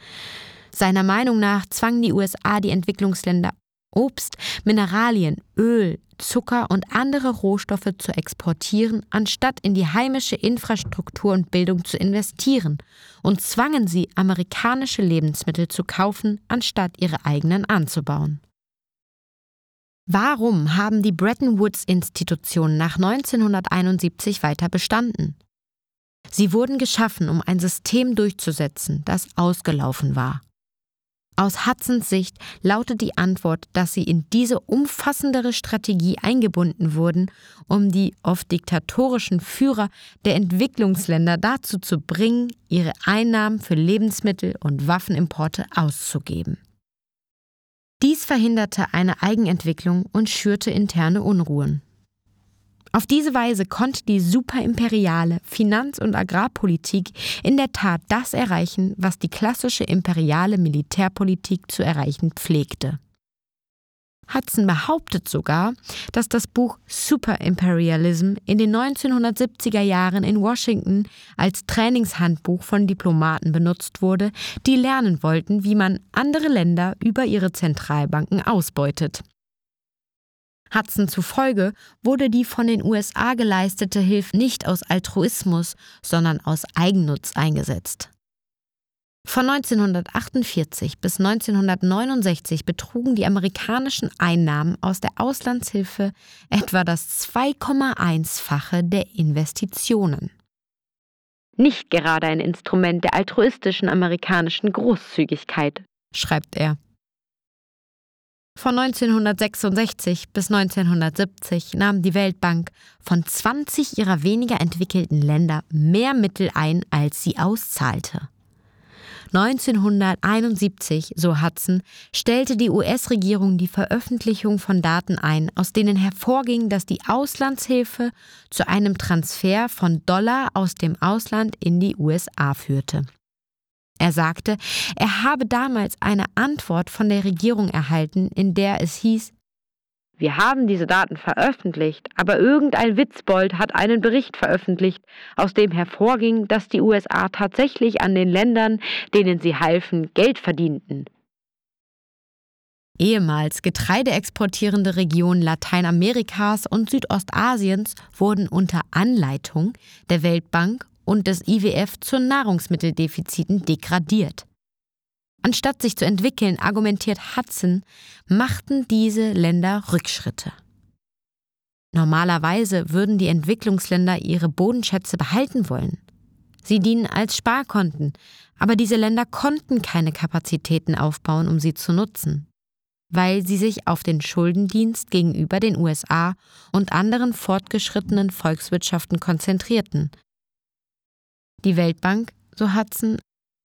Seiner Meinung nach zwangen die USA die Entwicklungsländer Obst, Mineralien, Öl, Zucker und andere Rohstoffe zu exportieren, anstatt in die heimische Infrastruktur und Bildung zu investieren, und zwangen sie, amerikanische Lebensmittel zu kaufen, anstatt ihre eigenen anzubauen. Warum haben die Bretton Woods-Institutionen nach 1971 weiter bestanden? Sie wurden geschaffen, um ein System durchzusetzen, das ausgelaufen war. Aus Hudsons Sicht lautet die Antwort, dass sie in diese umfassendere Strategie eingebunden wurden, um die oft diktatorischen Führer der Entwicklungsländer dazu zu bringen, ihre Einnahmen für Lebensmittel und Waffenimporte auszugeben. Dies verhinderte eine Eigenentwicklung und schürte interne Unruhen. Auf diese Weise konnte die superimperiale Finanz- und Agrarpolitik in der Tat das erreichen, was die klassische imperiale Militärpolitik zu erreichen pflegte. Hudson behauptet sogar, dass das Buch Superimperialism in den 1970er Jahren in Washington als Trainingshandbuch von Diplomaten benutzt wurde, die lernen wollten, wie man andere Länder über ihre Zentralbanken ausbeutet. Hudson zufolge wurde die von den USA geleistete Hilfe nicht aus Altruismus, sondern aus Eigennutz eingesetzt. Von 1948 bis 1969 betrugen die amerikanischen Einnahmen aus der Auslandshilfe etwa das 2,1-fache der Investitionen. Nicht gerade ein Instrument der altruistischen amerikanischen Großzügigkeit, schreibt er. Von 1966 bis 1970 nahm die Weltbank von 20 ihrer weniger entwickelten Länder mehr Mittel ein, als sie auszahlte. 1971, so Hudson, stellte die US-Regierung die Veröffentlichung von Daten ein, aus denen hervorging, dass die Auslandshilfe zu einem Transfer von Dollar aus dem Ausland in die USA führte. Er sagte, er habe damals eine Antwort von der Regierung erhalten, in der es hieß, wir haben diese Daten veröffentlicht, aber irgendein Witzbold hat einen Bericht veröffentlicht, aus dem hervorging, dass die USA tatsächlich an den Ländern, denen sie halfen, Geld verdienten. Ehemals getreideexportierende Regionen Lateinamerikas und Südostasiens wurden unter Anleitung der Weltbank und des IWF zu Nahrungsmitteldefiziten degradiert. Anstatt sich zu entwickeln, argumentiert Hudson, machten diese Länder Rückschritte. Normalerweise würden die Entwicklungsländer ihre Bodenschätze behalten wollen. Sie dienen als Sparkonten, aber diese Länder konnten keine Kapazitäten aufbauen, um sie zu nutzen, weil sie sich auf den Schuldendienst gegenüber den USA und anderen fortgeschrittenen Volkswirtschaften konzentrierten. Die Weltbank, so Hudson,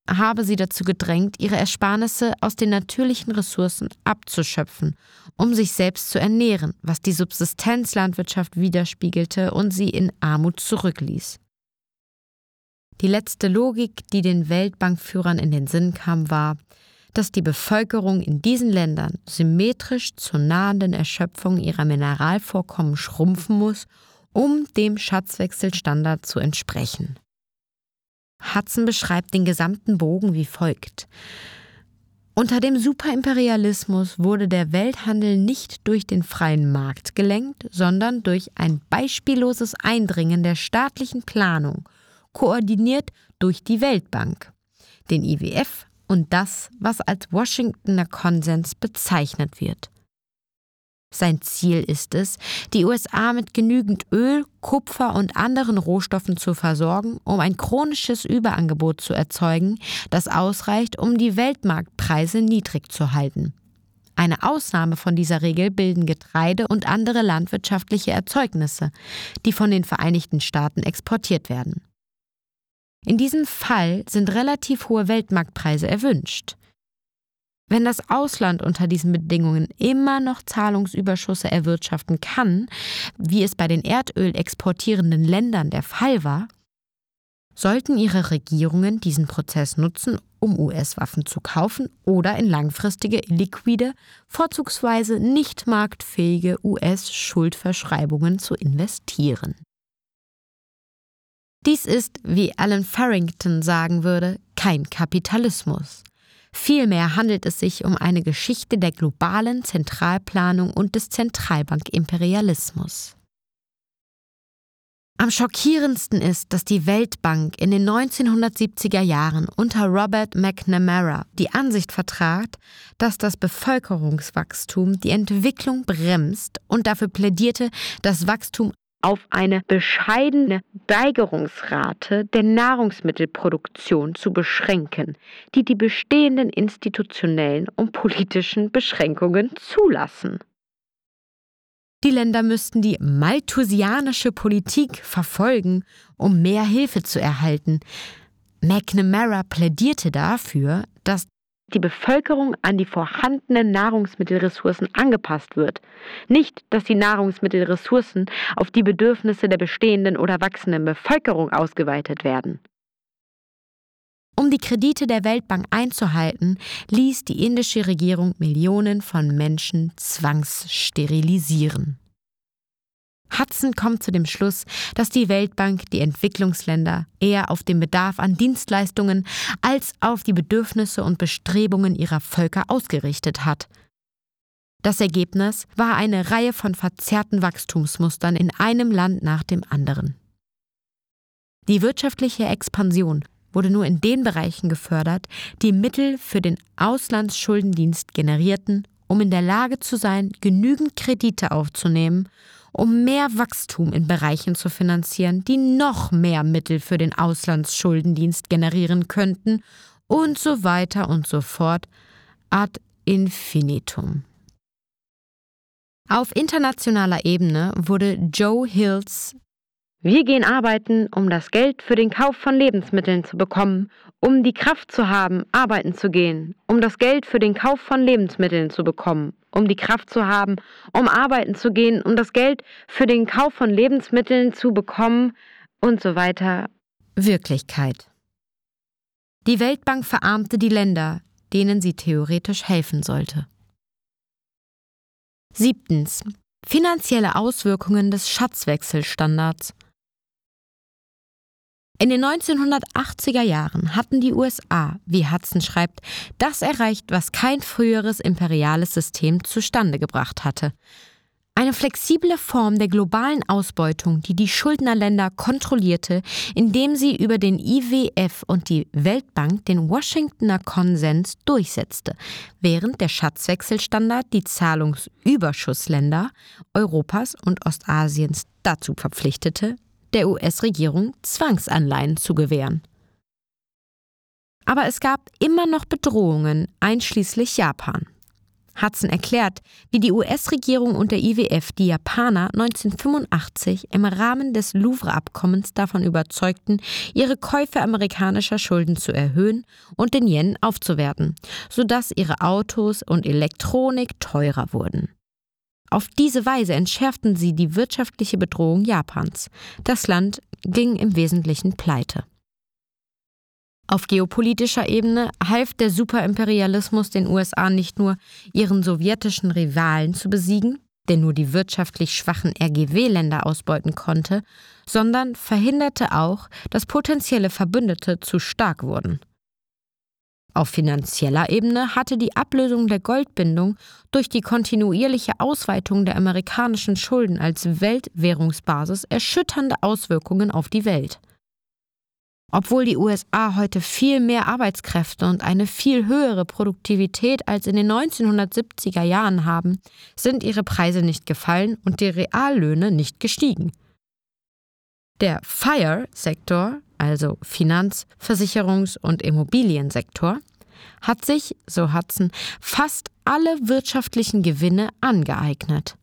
habe sie dazu gedrängt, ihre Ersparnisse aus den natürlichen Ressourcen abzuschöpfen, um sich selbst zu ernähren, was die Subsistenzlandwirtschaft widerspiegelte und sie in Armut zurückließ. Die letzte Logik, die den Weltbankführern in den Sinn kam, war, dass die Bevölkerung in diesen Ländern symmetrisch zur nahenden Erschöpfung ihrer Mineralvorkommen schrumpfen muss, um dem Schatzwechselstandard zu entsprechen. Hudson beschreibt den gesamten Bogen wie folgt. Unter dem Superimperialismus wurde der Welthandel nicht durch den freien Markt gelenkt, sondern durch ein beispielloses Eindringen der staatlichen Planung, koordiniert durch die Weltbank, den IWF und das, was als Washingtoner Konsens bezeichnet wird. Sein Ziel ist es, die USA mit genügend Öl, Kupfer und anderen Rohstoffen zu versorgen, um ein chronisches Überangebot zu erzeugen, das ausreicht, um die Weltmarktpreise niedrig zu halten. Eine Ausnahme von dieser Regel bilden Getreide und andere landwirtschaftliche Erzeugnisse, die von den Vereinigten Staaten exportiert werden. In diesem Fall sind relativ hohe Weltmarktpreise erwünscht. Wenn das Ausland unter diesen Bedingungen immer noch Zahlungsüberschüsse erwirtschaften kann, wie es bei den Erdöl exportierenden Ländern der Fall war, sollten ihre Regierungen diesen Prozess nutzen, um US-Waffen zu kaufen oder in langfristige, liquide, vorzugsweise nicht marktfähige US-Schuldverschreibungen zu investieren. Dies ist, wie Alan Farrington sagen würde, kein Kapitalismus. Vielmehr handelt es sich um eine Geschichte der globalen Zentralplanung und des Zentralbankimperialismus. Am schockierendsten ist, dass die Weltbank in den 1970er Jahren unter Robert McNamara die Ansicht vertrat, dass das Bevölkerungswachstum die Entwicklung bremst und dafür plädierte, das Wachstum auf eine bescheidene Steigerungsrate der Nahrungsmittelproduktion zu beschränken, die die bestehenden institutionellen und politischen Beschränkungen zulassen. Die Länder müssten die malthusianische Politik verfolgen, um mehr Hilfe zu erhalten. McNamara plädierte dafür, dass die Bevölkerung an die vorhandenen Nahrungsmittelressourcen angepasst wird. Nicht, dass die Nahrungsmittelressourcen auf die Bedürfnisse der bestehenden oder wachsenden Bevölkerung ausgeweitet werden. Um die Kredite der Weltbank einzuhalten, ließ die indische Regierung Millionen von Menschen zwangssterilisieren. Hudson kommt zu dem Schluss, dass die Weltbank die Entwicklungsländer eher auf den Bedarf an Dienstleistungen als auf die Bedürfnisse und Bestrebungen ihrer Völker ausgerichtet hat. Das Ergebnis war eine Reihe von verzerrten Wachstumsmustern in einem Land nach dem anderen. Die wirtschaftliche Expansion wurde nur in den Bereichen gefördert, die Mittel für den Auslandsschuldendienst generierten, um in der Lage zu sein, genügend Kredite aufzunehmen um mehr Wachstum in Bereichen zu finanzieren, die noch mehr Mittel für den Auslandsschuldendienst generieren könnten und so weiter und so fort ad infinitum. Auf internationaler Ebene wurde Joe Hills wir gehen arbeiten, um das Geld für den Kauf von Lebensmitteln zu bekommen, um die Kraft zu haben, arbeiten zu gehen, um das Geld für den Kauf von Lebensmitteln zu bekommen, um die Kraft zu haben, um arbeiten zu gehen, um das Geld für den Kauf von Lebensmitteln zu bekommen und so weiter. Wirklichkeit. Die Weltbank verarmte die Länder, denen sie theoretisch helfen sollte. Siebtens. Finanzielle Auswirkungen des Schatzwechselstandards. In den 1980er Jahren hatten die USA, wie Hudson schreibt, das erreicht, was kein früheres imperiales System zustande gebracht hatte. Eine flexible Form der globalen Ausbeutung, die die Schuldnerländer kontrollierte, indem sie über den IWF und die Weltbank den Washingtoner Konsens durchsetzte, während der Schatzwechselstandard die Zahlungsüberschussländer Europas und Ostasiens dazu verpflichtete, der US-Regierung Zwangsanleihen zu gewähren. Aber es gab immer noch Bedrohungen, einschließlich Japan. Hudson erklärt, wie die US-Regierung und der IWF die Japaner 1985 im Rahmen des Louvre-Abkommens davon überzeugten, ihre Käufe amerikanischer Schulden zu erhöhen und den Yen aufzuwerten, sodass ihre Autos und Elektronik teurer wurden. Auf diese Weise entschärften sie die wirtschaftliche Bedrohung Japans. Das Land ging im Wesentlichen pleite. Auf geopolitischer Ebene half der Superimperialismus den USA nicht nur, ihren sowjetischen Rivalen zu besiegen, der nur die wirtschaftlich schwachen RGW-Länder ausbeuten konnte, sondern verhinderte auch, dass potenzielle Verbündete zu stark wurden. Auf finanzieller Ebene hatte die Ablösung der Goldbindung durch die kontinuierliche Ausweitung der amerikanischen Schulden als Weltwährungsbasis erschütternde Auswirkungen auf die Welt. Obwohl die USA heute viel mehr Arbeitskräfte und eine viel höhere Produktivität als in den 1970er Jahren haben, sind ihre Preise nicht gefallen und die Reallöhne nicht gestiegen. Der FIRE-Sektor, also Finanz-, Versicherungs- und Immobiliensektor, hat sich, so Hudson, fast alle wirtschaftlichen Gewinne angeeignet.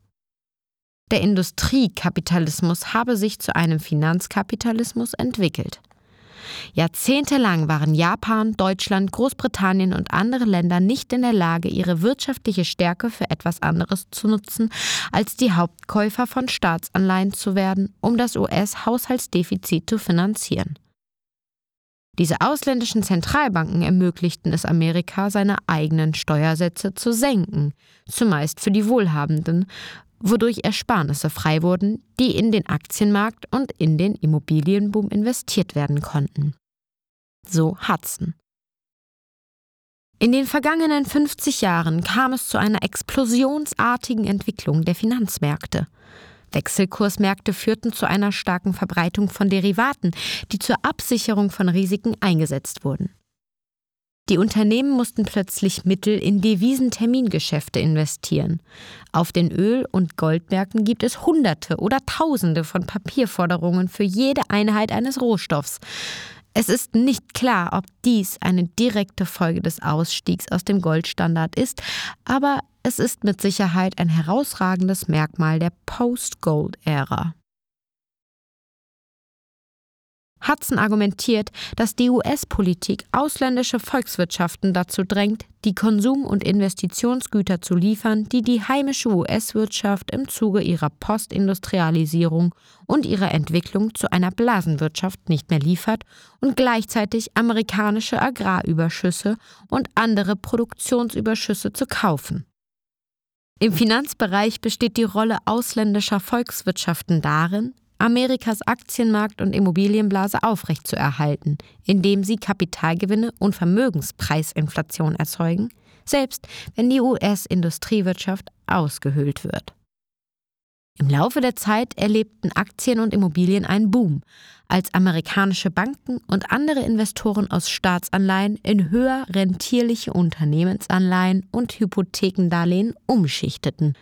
Der Industriekapitalismus habe sich zu einem Finanzkapitalismus entwickelt. Jahrzehntelang waren Japan, Deutschland, Großbritannien und andere Länder nicht in der Lage, ihre wirtschaftliche Stärke für etwas anderes zu nutzen, als die Hauptkäufer von Staatsanleihen zu werden, um das US-Haushaltsdefizit zu finanzieren. Diese ausländischen Zentralbanken ermöglichten es Amerika, seine eigenen Steuersätze zu senken, zumeist für die Wohlhabenden, wodurch Ersparnisse frei wurden, die in den Aktienmarkt und in den Immobilienboom investiert werden konnten. So Hudson. In den vergangenen 50 Jahren kam es zu einer explosionsartigen Entwicklung der Finanzmärkte. Wechselkursmärkte führten zu einer starken Verbreitung von Derivaten, die zur Absicherung von Risiken eingesetzt wurden. Die Unternehmen mussten plötzlich Mittel in Devisentermingeschäfte investieren. Auf den Öl- und Goldmärkten gibt es Hunderte oder Tausende von Papierforderungen für jede Einheit eines Rohstoffs. Es ist nicht klar, ob dies eine direkte Folge des Ausstiegs aus dem Goldstandard ist, aber es ist mit Sicherheit ein herausragendes Merkmal der Post-Gold-Ära. Hudson argumentiert, dass die US-Politik ausländische Volkswirtschaften dazu drängt, die Konsum- und Investitionsgüter zu liefern, die die heimische US-Wirtschaft im Zuge ihrer Postindustrialisierung und ihrer Entwicklung zu einer Blasenwirtschaft nicht mehr liefert und gleichzeitig amerikanische Agrarüberschüsse und andere Produktionsüberschüsse zu kaufen. Im Finanzbereich besteht die Rolle ausländischer Volkswirtschaften darin, Amerikas Aktienmarkt und Immobilienblase aufrechtzuerhalten, indem sie Kapitalgewinne und Vermögenspreisinflation erzeugen, selbst wenn die US-Industriewirtschaft ausgehöhlt wird. Im Laufe der Zeit erlebten Aktien und Immobilien einen Boom, als amerikanische Banken und andere Investoren aus Staatsanleihen in höher rentierliche Unternehmensanleihen und Hypothekendarlehen umschichteten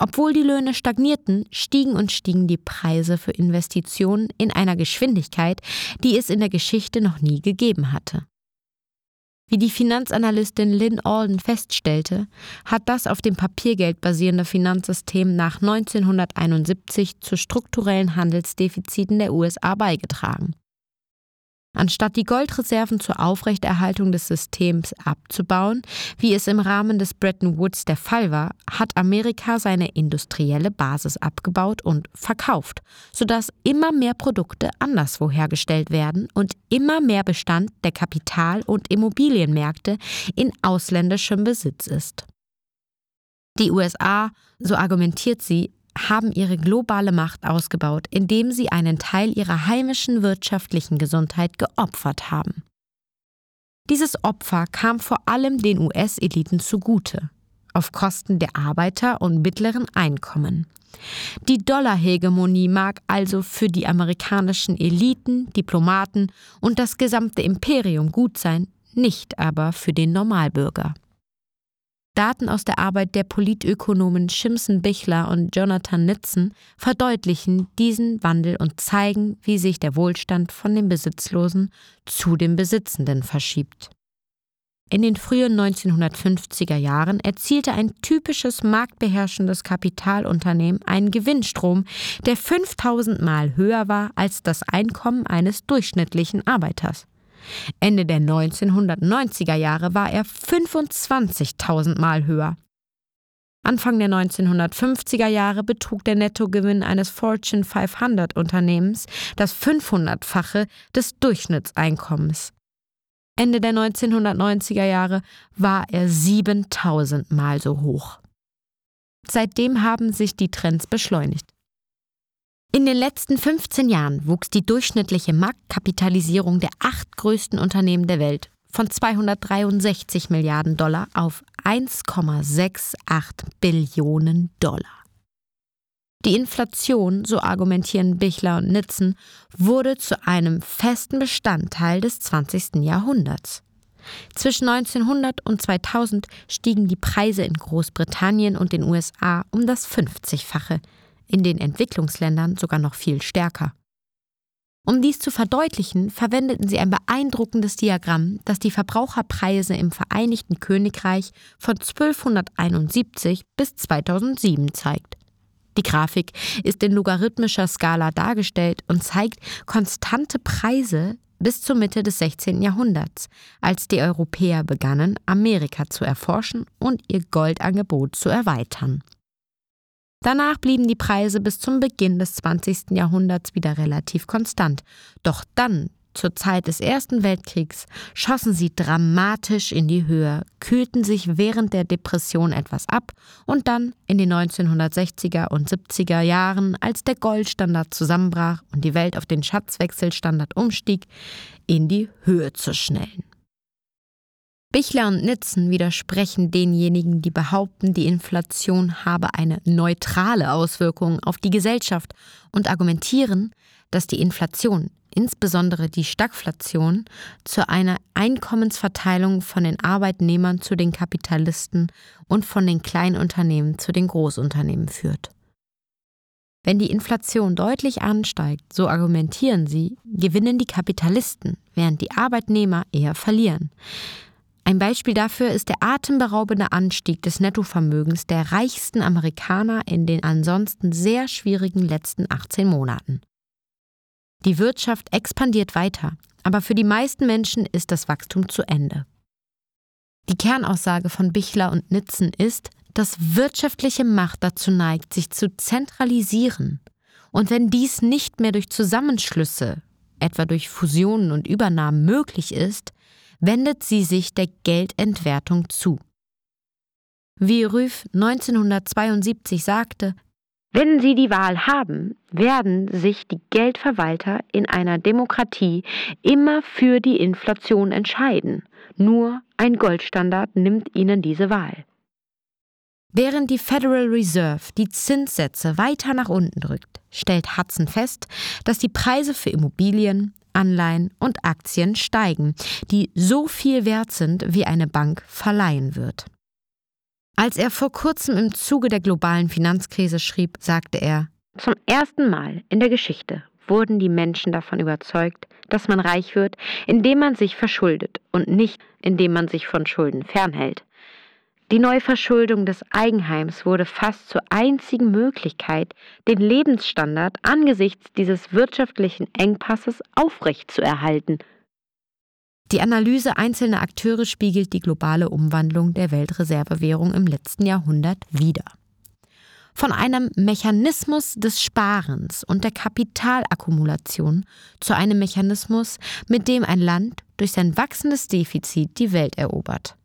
obwohl die Löhne stagnierten, stiegen und stiegen die Preise für Investitionen in einer Geschwindigkeit, die es in der Geschichte noch nie gegeben hatte. Wie die Finanzanalystin Lynn Alden feststellte, hat das auf dem Papiergeld basierende Finanzsystem nach 1971 zu strukturellen Handelsdefiziten der USA beigetragen. Anstatt die Goldreserven zur Aufrechterhaltung des Systems abzubauen, wie es im Rahmen des Bretton Woods der Fall war, hat Amerika seine industrielle Basis abgebaut und verkauft, sodass immer mehr Produkte anderswo hergestellt werden und immer mehr Bestand der Kapital- und Immobilienmärkte in ausländischem Besitz ist. Die USA, so argumentiert sie, haben ihre globale Macht ausgebaut, indem sie einen Teil ihrer heimischen wirtschaftlichen Gesundheit geopfert haben. Dieses Opfer kam vor allem den US-Eliten zugute. auf Kosten der Arbeiter und mittleren Einkommen. Die Dollarhegemonie mag also für die amerikanischen Eliten, Diplomaten und das gesamte Imperium gut sein, nicht aber für den Normalbürger. Daten aus der Arbeit der Politökonomen Shimson Bichler und Jonathan Nitzen verdeutlichen diesen Wandel und zeigen, wie sich der Wohlstand von den Besitzlosen zu den Besitzenden verschiebt. In den frühen 1950er Jahren erzielte ein typisches marktbeherrschendes Kapitalunternehmen einen Gewinnstrom, der 5000 Mal höher war als das Einkommen eines durchschnittlichen Arbeiters. Ende der 1990er Jahre war er 25.000 Mal höher. Anfang der 1950er Jahre betrug der Nettogewinn eines Fortune 500 Unternehmens das 500-fache des Durchschnittseinkommens. Ende der 1990er Jahre war er 7000 Mal so hoch. Seitdem haben sich die Trends beschleunigt. In den letzten 15 Jahren wuchs die durchschnittliche Marktkapitalisierung der acht größten Unternehmen der Welt von 263 Milliarden Dollar auf 1,68 Billionen Dollar. Die Inflation, so argumentieren Bichler und Nitzen, wurde zu einem festen Bestandteil des 20. Jahrhunderts. Zwischen 1900 und 2000 stiegen die Preise in Großbritannien und den USA um das 50-fache, in den Entwicklungsländern sogar noch viel stärker. Um dies zu verdeutlichen, verwendeten sie ein beeindruckendes Diagramm, das die Verbraucherpreise im Vereinigten Königreich von 1271 bis 2007 zeigt. Die Grafik ist in logarithmischer Skala dargestellt und zeigt konstante Preise bis zur Mitte des 16. Jahrhunderts, als die Europäer begannen, Amerika zu erforschen und ihr Goldangebot zu erweitern. Danach blieben die Preise bis zum Beginn des 20. Jahrhunderts wieder relativ konstant. Doch dann, zur Zeit des Ersten Weltkriegs, schossen sie dramatisch in die Höhe, kühlten sich während der Depression etwas ab und dann in den 1960er und 70er Jahren, als der Goldstandard zusammenbrach und die Welt auf den Schatzwechselstandard umstieg, in die Höhe zu schnellen. Bichler und Nitzen widersprechen denjenigen, die behaupten, die Inflation habe eine neutrale Auswirkung auf die Gesellschaft und argumentieren, dass die Inflation, insbesondere die Stagflation, zu einer Einkommensverteilung von den Arbeitnehmern zu den Kapitalisten und von den Kleinunternehmen zu den Großunternehmen führt. Wenn die Inflation deutlich ansteigt, so argumentieren sie, gewinnen die Kapitalisten, während die Arbeitnehmer eher verlieren. Ein Beispiel dafür ist der atemberaubende Anstieg des Nettovermögens der reichsten Amerikaner in den ansonsten sehr schwierigen letzten 18 Monaten. Die Wirtschaft expandiert weiter, aber für die meisten Menschen ist das Wachstum zu Ende. Die Kernaussage von Bichler und Nitzen ist, dass wirtschaftliche Macht dazu neigt, sich zu zentralisieren. Und wenn dies nicht mehr durch Zusammenschlüsse, etwa durch Fusionen und Übernahmen möglich ist, wendet sie sich der Geldentwertung zu. Wie Rüff 1972 sagte, wenn Sie die Wahl haben, werden sich die Geldverwalter in einer Demokratie immer für die Inflation entscheiden. Nur ein Goldstandard nimmt Ihnen diese Wahl. Während die Federal Reserve die Zinssätze weiter nach unten drückt, stellt Hudson fest, dass die Preise für Immobilien, Anleihen und Aktien steigen, die so viel wert sind, wie eine Bank verleihen wird. Als er vor kurzem im Zuge der globalen Finanzkrise schrieb, sagte er, zum ersten Mal in der Geschichte wurden die Menschen davon überzeugt, dass man reich wird, indem man sich verschuldet und nicht indem man sich von Schulden fernhält. Die Neuverschuldung des Eigenheims wurde fast zur einzigen Möglichkeit, den Lebensstandard angesichts dieses wirtschaftlichen Engpasses aufrechtzuerhalten. Die Analyse einzelner Akteure spiegelt die globale Umwandlung der Weltreservewährung im letzten Jahrhundert wider. Von einem Mechanismus des Sparens und der Kapitalakkumulation zu einem Mechanismus, mit dem ein Land durch sein wachsendes Defizit die Welt erobert.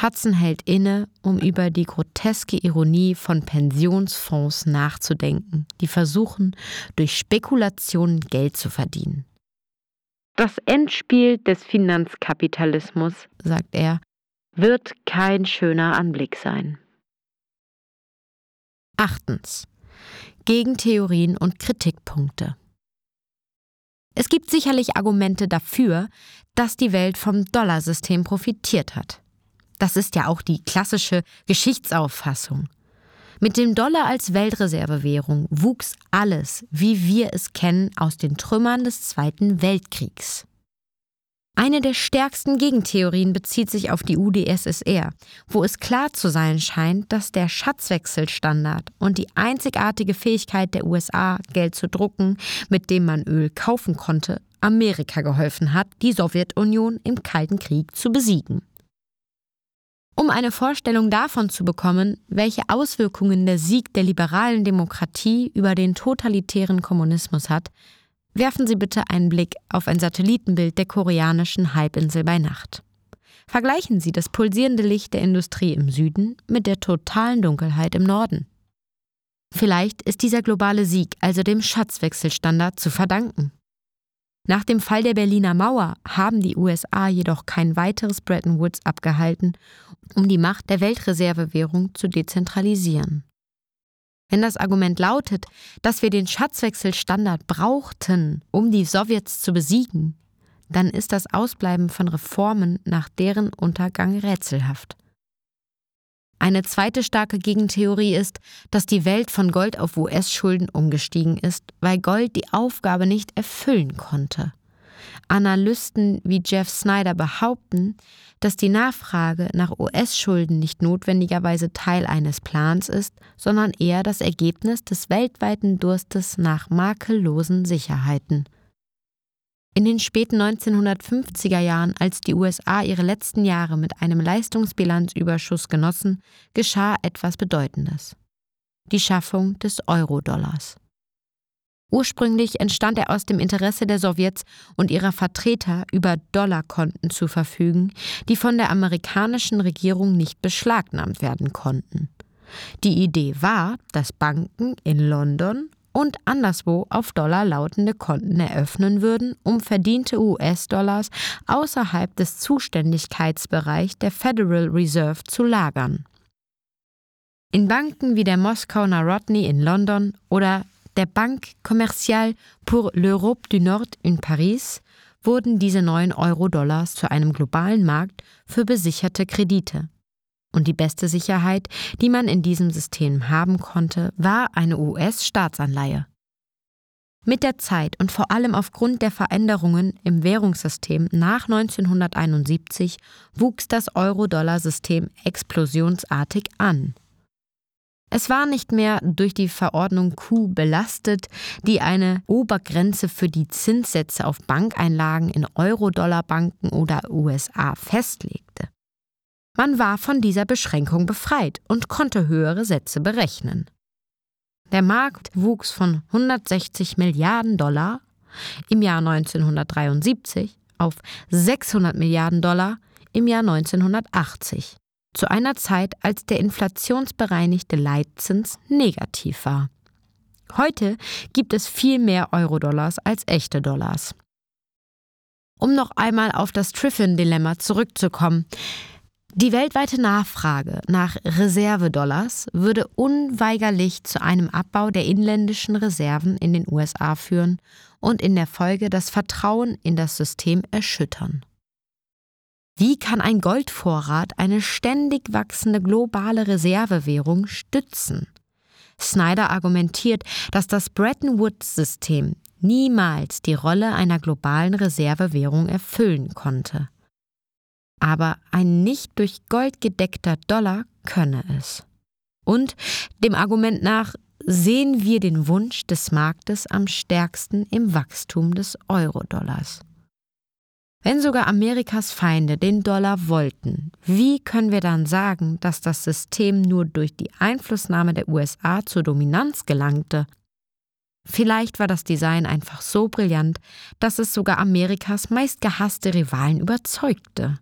Hudson hält inne, um über die groteske Ironie von Pensionsfonds nachzudenken, die versuchen, durch Spekulationen Geld zu verdienen. Das Endspiel des Finanzkapitalismus, sagt er, wird kein schöner Anblick sein. Achtens. Gegentheorien und Kritikpunkte. Es gibt sicherlich Argumente dafür, dass die Welt vom Dollarsystem profitiert hat. Das ist ja auch die klassische Geschichtsauffassung. Mit dem Dollar als Weltreservewährung wuchs alles, wie wir es kennen, aus den Trümmern des Zweiten Weltkriegs. Eine der stärksten Gegentheorien bezieht sich auf die UdSSR, wo es klar zu sein scheint, dass der Schatzwechselstandard und die einzigartige Fähigkeit der USA, Geld zu drucken, mit dem man Öl kaufen konnte, Amerika geholfen hat, die Sowjetunion im Kalten Krieg zu besiegen. Um eine Vorstellung davon zu bekommen, welche Auswirkungen der Sieg der liberalen Demokratie über den totalitären Kommunismus hat, werfen Sie bitte einen Blick auf ein Satellitenbild der koreanischen Halbinsel bei Nacht. Vergleichen Sie das pulsierende Licht der Industrie im Süden mit der totalen Dunkelheit im Norden. Vielleicht ist dieser globale Sieg also dem Schatzwechselstandard zu verdanken. Nach dem Fall der Berliner Mauer haben die USA jedoch kein weiteres Bretton Woods abgehalten, um die Macht der Weltreservewährung zu dezentralisieren. Wenn das Argument lautet, dass wir den Schatzwechselstandard brauchten, um die Sowjets zu besiegen, dann ist das Ausbleiben von Reformen nach deren Untergang rätselhaft. Eine zweite starke Gegentheorie ist, dass die Welt von Gold auf US-Schulden umgestiegen ist, weil Gold die Aufgabe nicht erfüllen konnte. Analysten wie Jeff Snyder behaupten, dass die Nachfrage nach US-Schulden nicht notwendigerweise Teil eines Plans ist, sondern eher das Ergebnis des weltweiten Durstes nach makellosen Sicherheiten. In den späten 1950er Jahren, als die USA ihre letzten Jahre mit einem Leistungsbilanzüberschuss genossen, geschah etwas Bedeutendes. Die Schaffung des Euro-Dollars. Ursprünglich entstand er aus dem Interesse der Sowjets und ihrer Vertreter, über Dollarkonten zu verfügen, die von der amerikanischen Regierung nicht beschlagnahmt werden konnten. Die Idee war, dass Banken in London und anderswo auf Dollar lautende Konten eröffnen würden, um verdiente US-Dollars außerhalb des Zuständigkeitsbereichs der Federal Reserve zu lagern. In Banken wie der Moskau Narodny in London oder der Banque Commerciale pour l'Europe du Nord in Paris wurden diese neuen Euro-Dollars zu einem globalen Markt für besicherte Kredite. Und die beste Sicherheit, die man in diesem System haben konnte, war eine US-Staatsanleihe. Mit der Zeit und vor allem aufgrund der Veränderungen im Währungssystem nach 1971 wuchs das Euro-Dollar-System explosionsartig an. Es war nicht mehr durch die Verordnung Q belastet, die eine Obergrenze für die Zinssätze auf Bankeinlagen in Euro-Dollar-Banken oder USA festlegte. Man war von dieser Beschränkung befreit und konnte höhere Sätze berechnen. Der Markt wuchs von 160 Milliarden Dollar im Jahr 1973 auf 600 Milliarden Dollar im Jahr 1980 zu einer Zeit, als der inflationsbereinigte Leitzins negativ war. Heute gibt es viel mehr Euro-Dollars als echte Dollars. Um noch einmal auf das Triffin-Dilemma zurückzukommen. Die weltweite Nachfrage nach Reservedollars würde unweigerlich zu einem Abbau der inländischen Reserven in den USA führen und in der Folge das Vertrauen in das System erschüttern. Wie kann ein Goldvorrat eine ständig wachsende globale Reservewährung stützen? Snyder argumentiert, dass das Bretton Woods-System niemals die Rolle einer globalen Reservewährung erfüllen konnte. Aber ein nicht durch Gold gedeckter Dollar könne es. Und dem Argument nach sehen wir den Wunsch des Marktes am stärksten im Wachstum des Euro-Dollars. Wenn sogar Amerikas Feinde den Dollar wollten, wie können wir dann sagen, dass das System nur durch die Einflussnahme der USA zur Dominanz gelangte? Vielleicht war das Design einfach so brillant, dass es sogar Amerikas meistgehasste Rivalen überzeugte.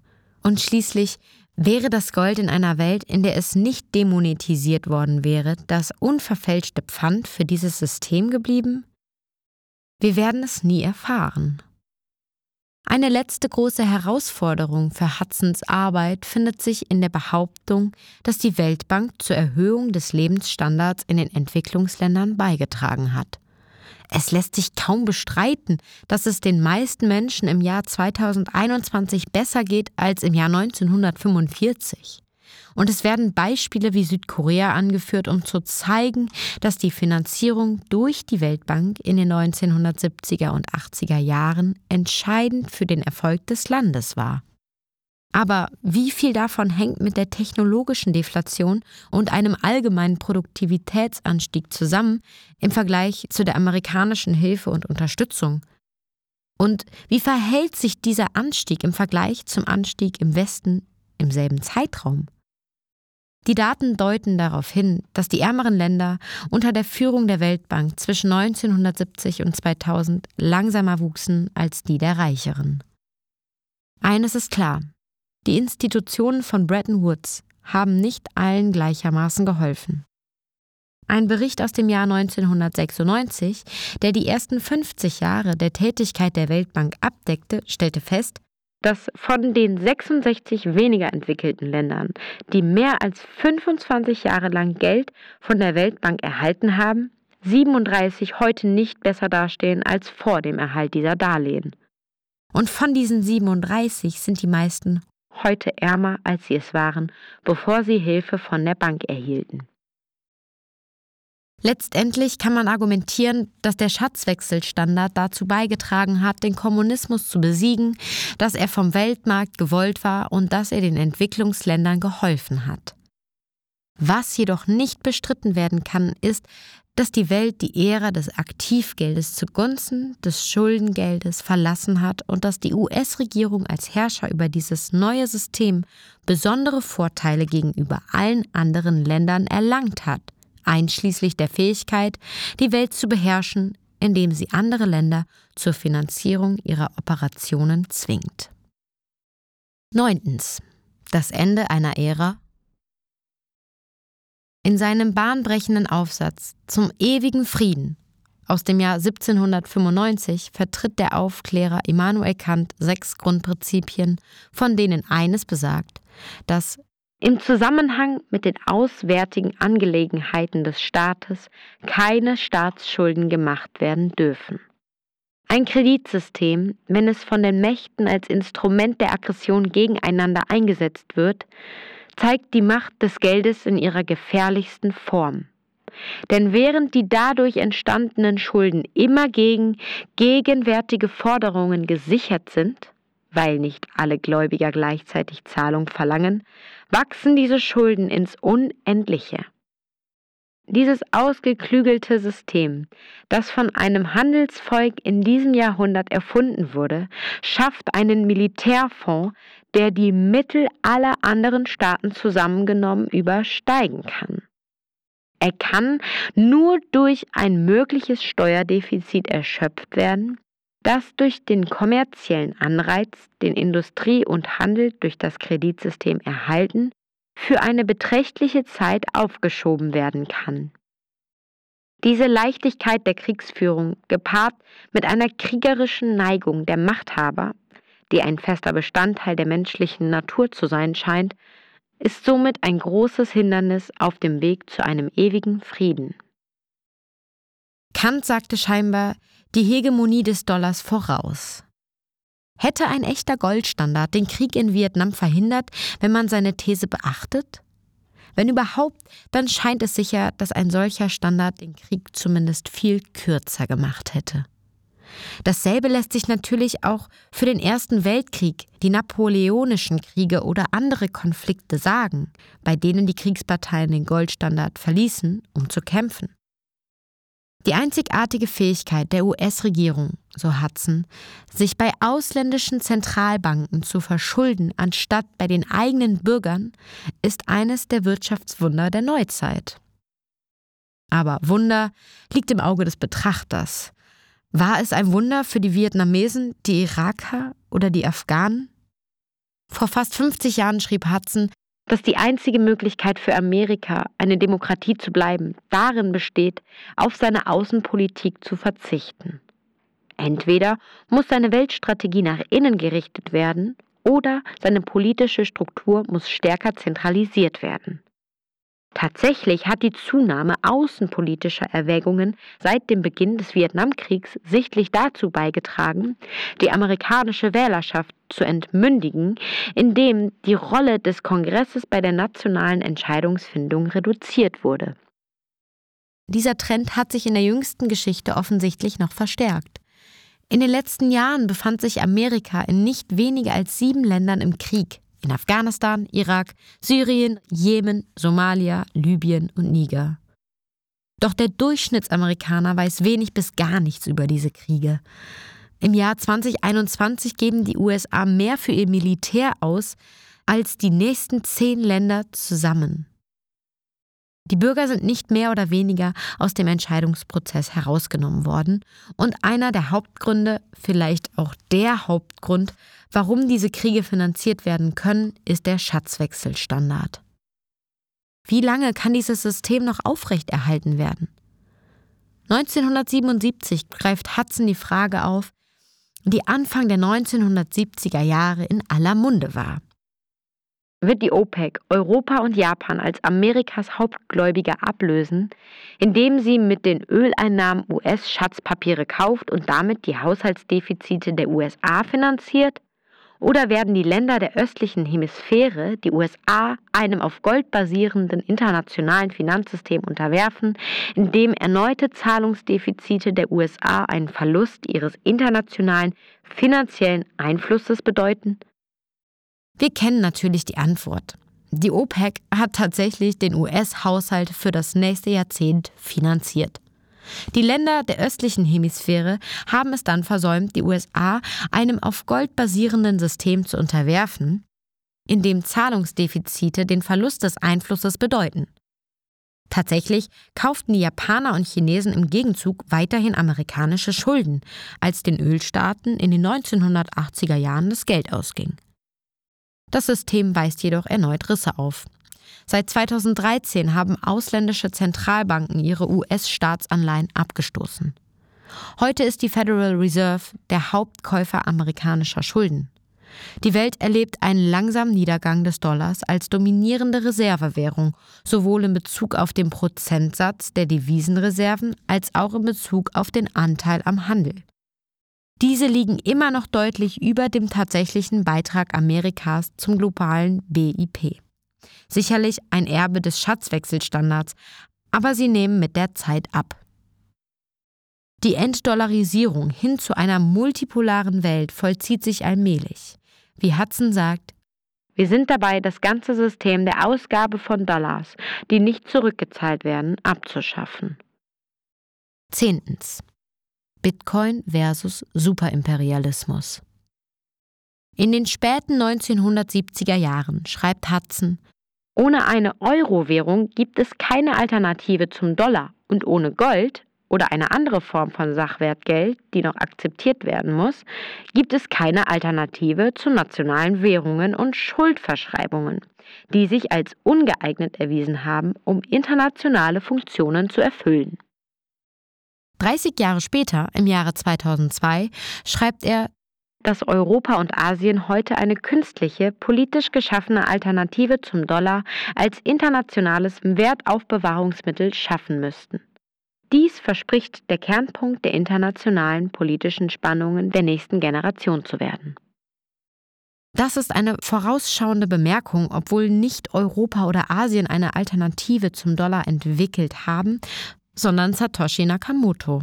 Und schließlich wäre das Gold in einer Welt, in der es nicht demonetisiert worden wäre, das unverfälschte Pfand für dieses System geblieben? Wir werden es nie erfahren. Eine letzte große Herausforderung für Hudsons Arbeit findet sich in der Behauptung, dass die Weltbank zur Erhöhung des Lebensstandards in den Entwicklungsländern beigetragen hat. Es lässt sich kaum bestreiten, dass es den meisten Menschen im Jahr 2021 besser geht als im Jahr 1945. Und es werden Beispiele wie Südkorea angeführt, um zu zeigen, dass die Finanzierung durch die Weltbank in den 1970er und 80er Jahren entscheidend für den Erfolg des Landes war. Aber wie viel davon hängt mit der technologischen Deflation und einem allgemeinen Produktivitätsanstieg zusammen im Vergleich zu der amerikanischen Hilfe und Unterstützung? Und wie verhält sich dieser Anstieg im Vergleich zum Anstieg im Westen im selben Zeitraum? Die Daten deuten darauf hin, dass die ärmeren Länder unter der Führung der Weltbank zwischen 1970 und 2000 langsamer wuchsen als die der reicheren. Eines ist klar, die Institutionen von Bretton Woods haben nicht allen gleichermaßen geholfen. Ein Bericht aus dem Jahr 1996, der die ersten 50 Jahre der Tätigkeit der Weltbank abdeckte, stellte fest, dass von den 66 weniger entwickelten Ländern, die mehr als 25 Jahre lang Geld von der Weltbank erhalten haben, 37 heute nicht besser dastehen als vor dem Erhalt dieser Darlehen. Und von diesen 37 sind die meisten heute ärmer, als sie es waren, bevor sie Hilfe von der Bank erhielten. Letztendlich kann man argumentieren, dass der Schatzwechselstandard dazu beigetragen hat, den Kommunismus zu besiegen, dass er vom Weltmarkt gewollt war und dass er den Entwicklungsländern geholfen hat. Was jedoch nicht bestritten werden kann, ist, dass die Welt die Ära des Aktivgeldes zugunsten des Schuldengeldes verlassen hat und dass die US-Regierung als Herrscher über dieses neue System besondere Vorteile gegenüber allen anderen Ländern erlangt hat einschließlich der Fähigkeit, die Welt zu beherrschen, indem sie andere Länder zur Finanzierung ihrer Operationen zwingt. Neuntens. Das Ende einer Ära. In seinem bahnbrechenden Aufsatz zum ewigen Frieden aus dem Jahr 1795 vertritt der Aufklärer Immanuel Kant sechs Grundprinzipien, von denen eines besagt, dass im Zusammenhang mit den auswärtigen Angelegenheiten des Staates keine Staatsschulden gemacht werden dürfen. Ein Kreditsystem, wenn es von den Mächten als Instrument der Aggression gegeneinander eingesetzt wird, zeigt die Macht des Geldes in ihrer gefährlichsten Form. Denn während die dadurch entstandenen Schulden immer gegen gegenwärtige Forderungen gesichert sind, weil nicht alle Gläubiger gleichzeitig Zahlung verlangen, wachsen diese Schulden ins Unendliche. Dieses ausgeklügelte System, das von einem Handelsvolk in diesem Jahrhundert erfunden wurde, schafft einen Militärfonds, der die Mittel aller anderen Staaten zusammengenommen übersteigen kann. Er kann nur durch ein mögliches Steuerdefizit erschöpft werden, das durch den kommerziellen Anreiz, den Industrie und Handel durch das Kreditsystem erhalten, für eine beträchtliche Zeit aufgeschoben werden kann. Diese Leichtigkeit der Kriegsführung, gepaart mit einer kriegerischen Neigung der Machthaber, die ein fester Bestandteil der menschlichen Natur zu sein scheint, ist somit ein großes Hindernis auf dem Weg zu einem ewigen Frieden. Kant sagte scheinbar, die Hegemonie des Dollars voraus. Hätte ein echter Goldstandard den Krieg in Vietnam verhindert, wenn man seine These beachtet? Wenn überhaupt, dann scheint es sicher, dass ein solcher Standard den Krieg zumindest viel kürzer gemacht hätte. Dasselbe lässt sich natürlich auch für den Ersten Weltkrieg, die napoleonischen Kriege oder andere Konflikte sagen, bei denen die Kriegsparteien den Goldstandard verließen, um zu kämpfen. Die einzigartige Fähigkeit der US-Regierung, so Hudson, sich bei ausländischen Zentralbanken zu verschulden, anstatt bei den eigenen Bürgern, ist eines der Wirtschaftswunder der Neuzeit. Aber Wunder liegt im Auge des Betrachters. War es ein Wunder für die Vietnamesen, die Iraker oder die Afghanen? Vor fast 50 Jahren schrieb Hudson, dass die einzige Möglichkeit für Amerika, eine Demokratie zu bleiben, darin besteht, auf seine Außenpolitik zu verzichten. Entweder muss seine Weltstrategie nach innen gerichtet werden oder seine politische Struktur muss stärker zentralisiert werden. Tatsächlich hat die Zunahme außenpolitischer Erwägungen seit dem Beginn des Vietnamkriegs sichtlich dazu beigetragen, die amerikanische Wählerschaft zu entmündigen, indem die Rolle des Kongresses bei der nationalen Entscheidungsfindung reduziert wurde. Dieser Trend hat sich in der jüngsten Geschichte offensichtlich noch verstärkt. In den letzten Jahren befand sich Amerika in nicht weniger als sieben Ländern im Krieg, in Afghanistan, Irak, Syrien, Jemen, Somalia, Libyen und Niger. Doch der Durchschnittsamerikaner weiß wenig bis gar nichts über diese Kriege. Im Jahr 2021 geben die USA mehr für ihr Militär aus als die nächsten zehn Länder zusammen. Die Bürger sind nicht mehr oder weniger aus dem Entscheidungsprozess herausgenommen worden und einer der Hauptgründe, vielleicht auch der Hauptgrund, warum diese Kriege finanziert werden können, ist der Schatzwechselstandard. Wie lange kann dieses System noch aufrechterhalten werden? 1977 greift Hudson die Frage auf, die Anfang der 1970er Jahre in aller Munde war wird die OPEC Europa und Japan als Amerikas Hauptgläubiger ablösen, indem sie mit den Öleinnahmen US-Schatzpapiere kauft und damit die Haushaltsdefizite der USA finanziert? Oder werden die Länder der östlichen Hemisphäre die USA einem auf Gold basierenden internationalen Finanzsystem unterwerfen, indem erneute Zahlungsdefizite der USA einen Verlust ihres internationalen finanziellen Einflusses bedeuten? Wir kennen natürlich die Antwort. Die OPEC hat tatsächlich den US-Haushalt für das nächste Jahrzehnt finanziert. Die Länder der östlichen Hemisphäre haben es dann versäumt, die USA einem auf Gold basierenden System zu unterwerfen, in dem Zahlungsdefizite den Verlust des Einflusses bedeuten. Tatsächlich kauften die Japaner und Chinesen im Gegenzug weiterhin amerikanische Schulden, als den Ölstaaten in den 1980er Jahren das Geld ausging. Das System weist jedoch erneut Risse auf. Seit 2013 haben ausländische Zentralbanken ihre US-Staatsanleihen abgestoßen. Heute ist die Federal Reserve der Hauptkäufer amerikanischer Schulden. Die Welt erlebt einen langsamen Niedergang des Dollars als dominierende Reservewährung, sowohl in Bezug auf den Prozentsatz der Devisenreserven als auch in Bezug auf den Anteil am Handel. Diese liegen immer noch deutlich über dem tatsächlichen Beitrag Amerikas zum globalen BIP. Sicherlich ein Erbe des Schatzwechselstandards, aber sie nehmen mit der Zeit ab. Die Entdollarisierung hin zu einer multipolaren Welt vollzieht sich allmählich. Wie Hudson sagt, wir sind dabei, das ganze System der Ausgabe von Dollars, die nicht zurückgezahlt werden, abzuschaffen. Zehntens. Bitcoin versus Superimperialismus. In den späten 1970er Jahren schreibt Hudson, ohne eine Euro-Währung gibt es keine Alternative zum Dollar und ohne Gold oder eine andere Form von Sachwertgeld, die noch akzeptiert werden muss, gibt es keine Alternative zu nationalen Währungen und Schuldverschreibungen, die sich als ungeeignet erwiesen haben, um internationale Funktionen zu erfüllen. 30 Jahre später, im Jahre 2002, schreibt er, dass Europa und Asien heute eine künstliche, politisch geschaffene Alternative zum Dollar als internationales Wertaufbewahrungsmittel schaffen müssten. Dies verspricht der Kernpunkt der internationalen politischen Spannungen der nächsten Generation zu werden. Das ist eine vorausschauende Bemerkung, obwohl nicht Europa oder Asien eine Alternative zum Dollar entwickelt haben, sondern Satoshi Nakamoto.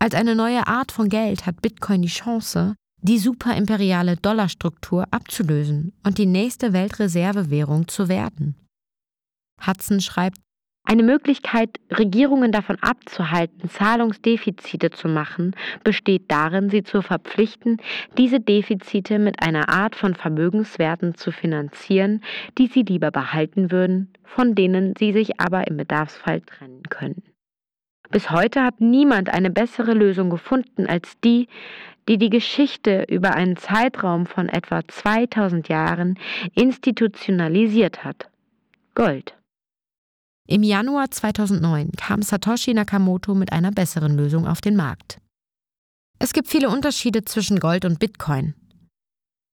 Als eine neue Art von Geld hat Bitcoin die Chance, die superimperiale Dollarstruktur abzulösen und die nächste Weltreservewährung zu werden. Hudson schreibt, eine Möglichkeit, Regierungen davon abzuhalten, Zahlungsdefizite zu machen, besteht darin, sie zu verpflichten, diese Defizite mit einer Art von Vermögenswerten zu finanzieren, die sie lieber behalten würden, von denen sie sich aber im Bedarfsfall trennen können. Bis heute hat niemand eine bessere Lösung gefunden als die, die die Geschichte über einen Zeitraum von etwa 2000 Jahren institutionalisiert hat. Gold. Im Januar 2009 kam Satoshi Nakamoto mit einer besseren Lösung auf den Markt. Es gibt viele Unterschiede zwischen Gold und Bitcoin.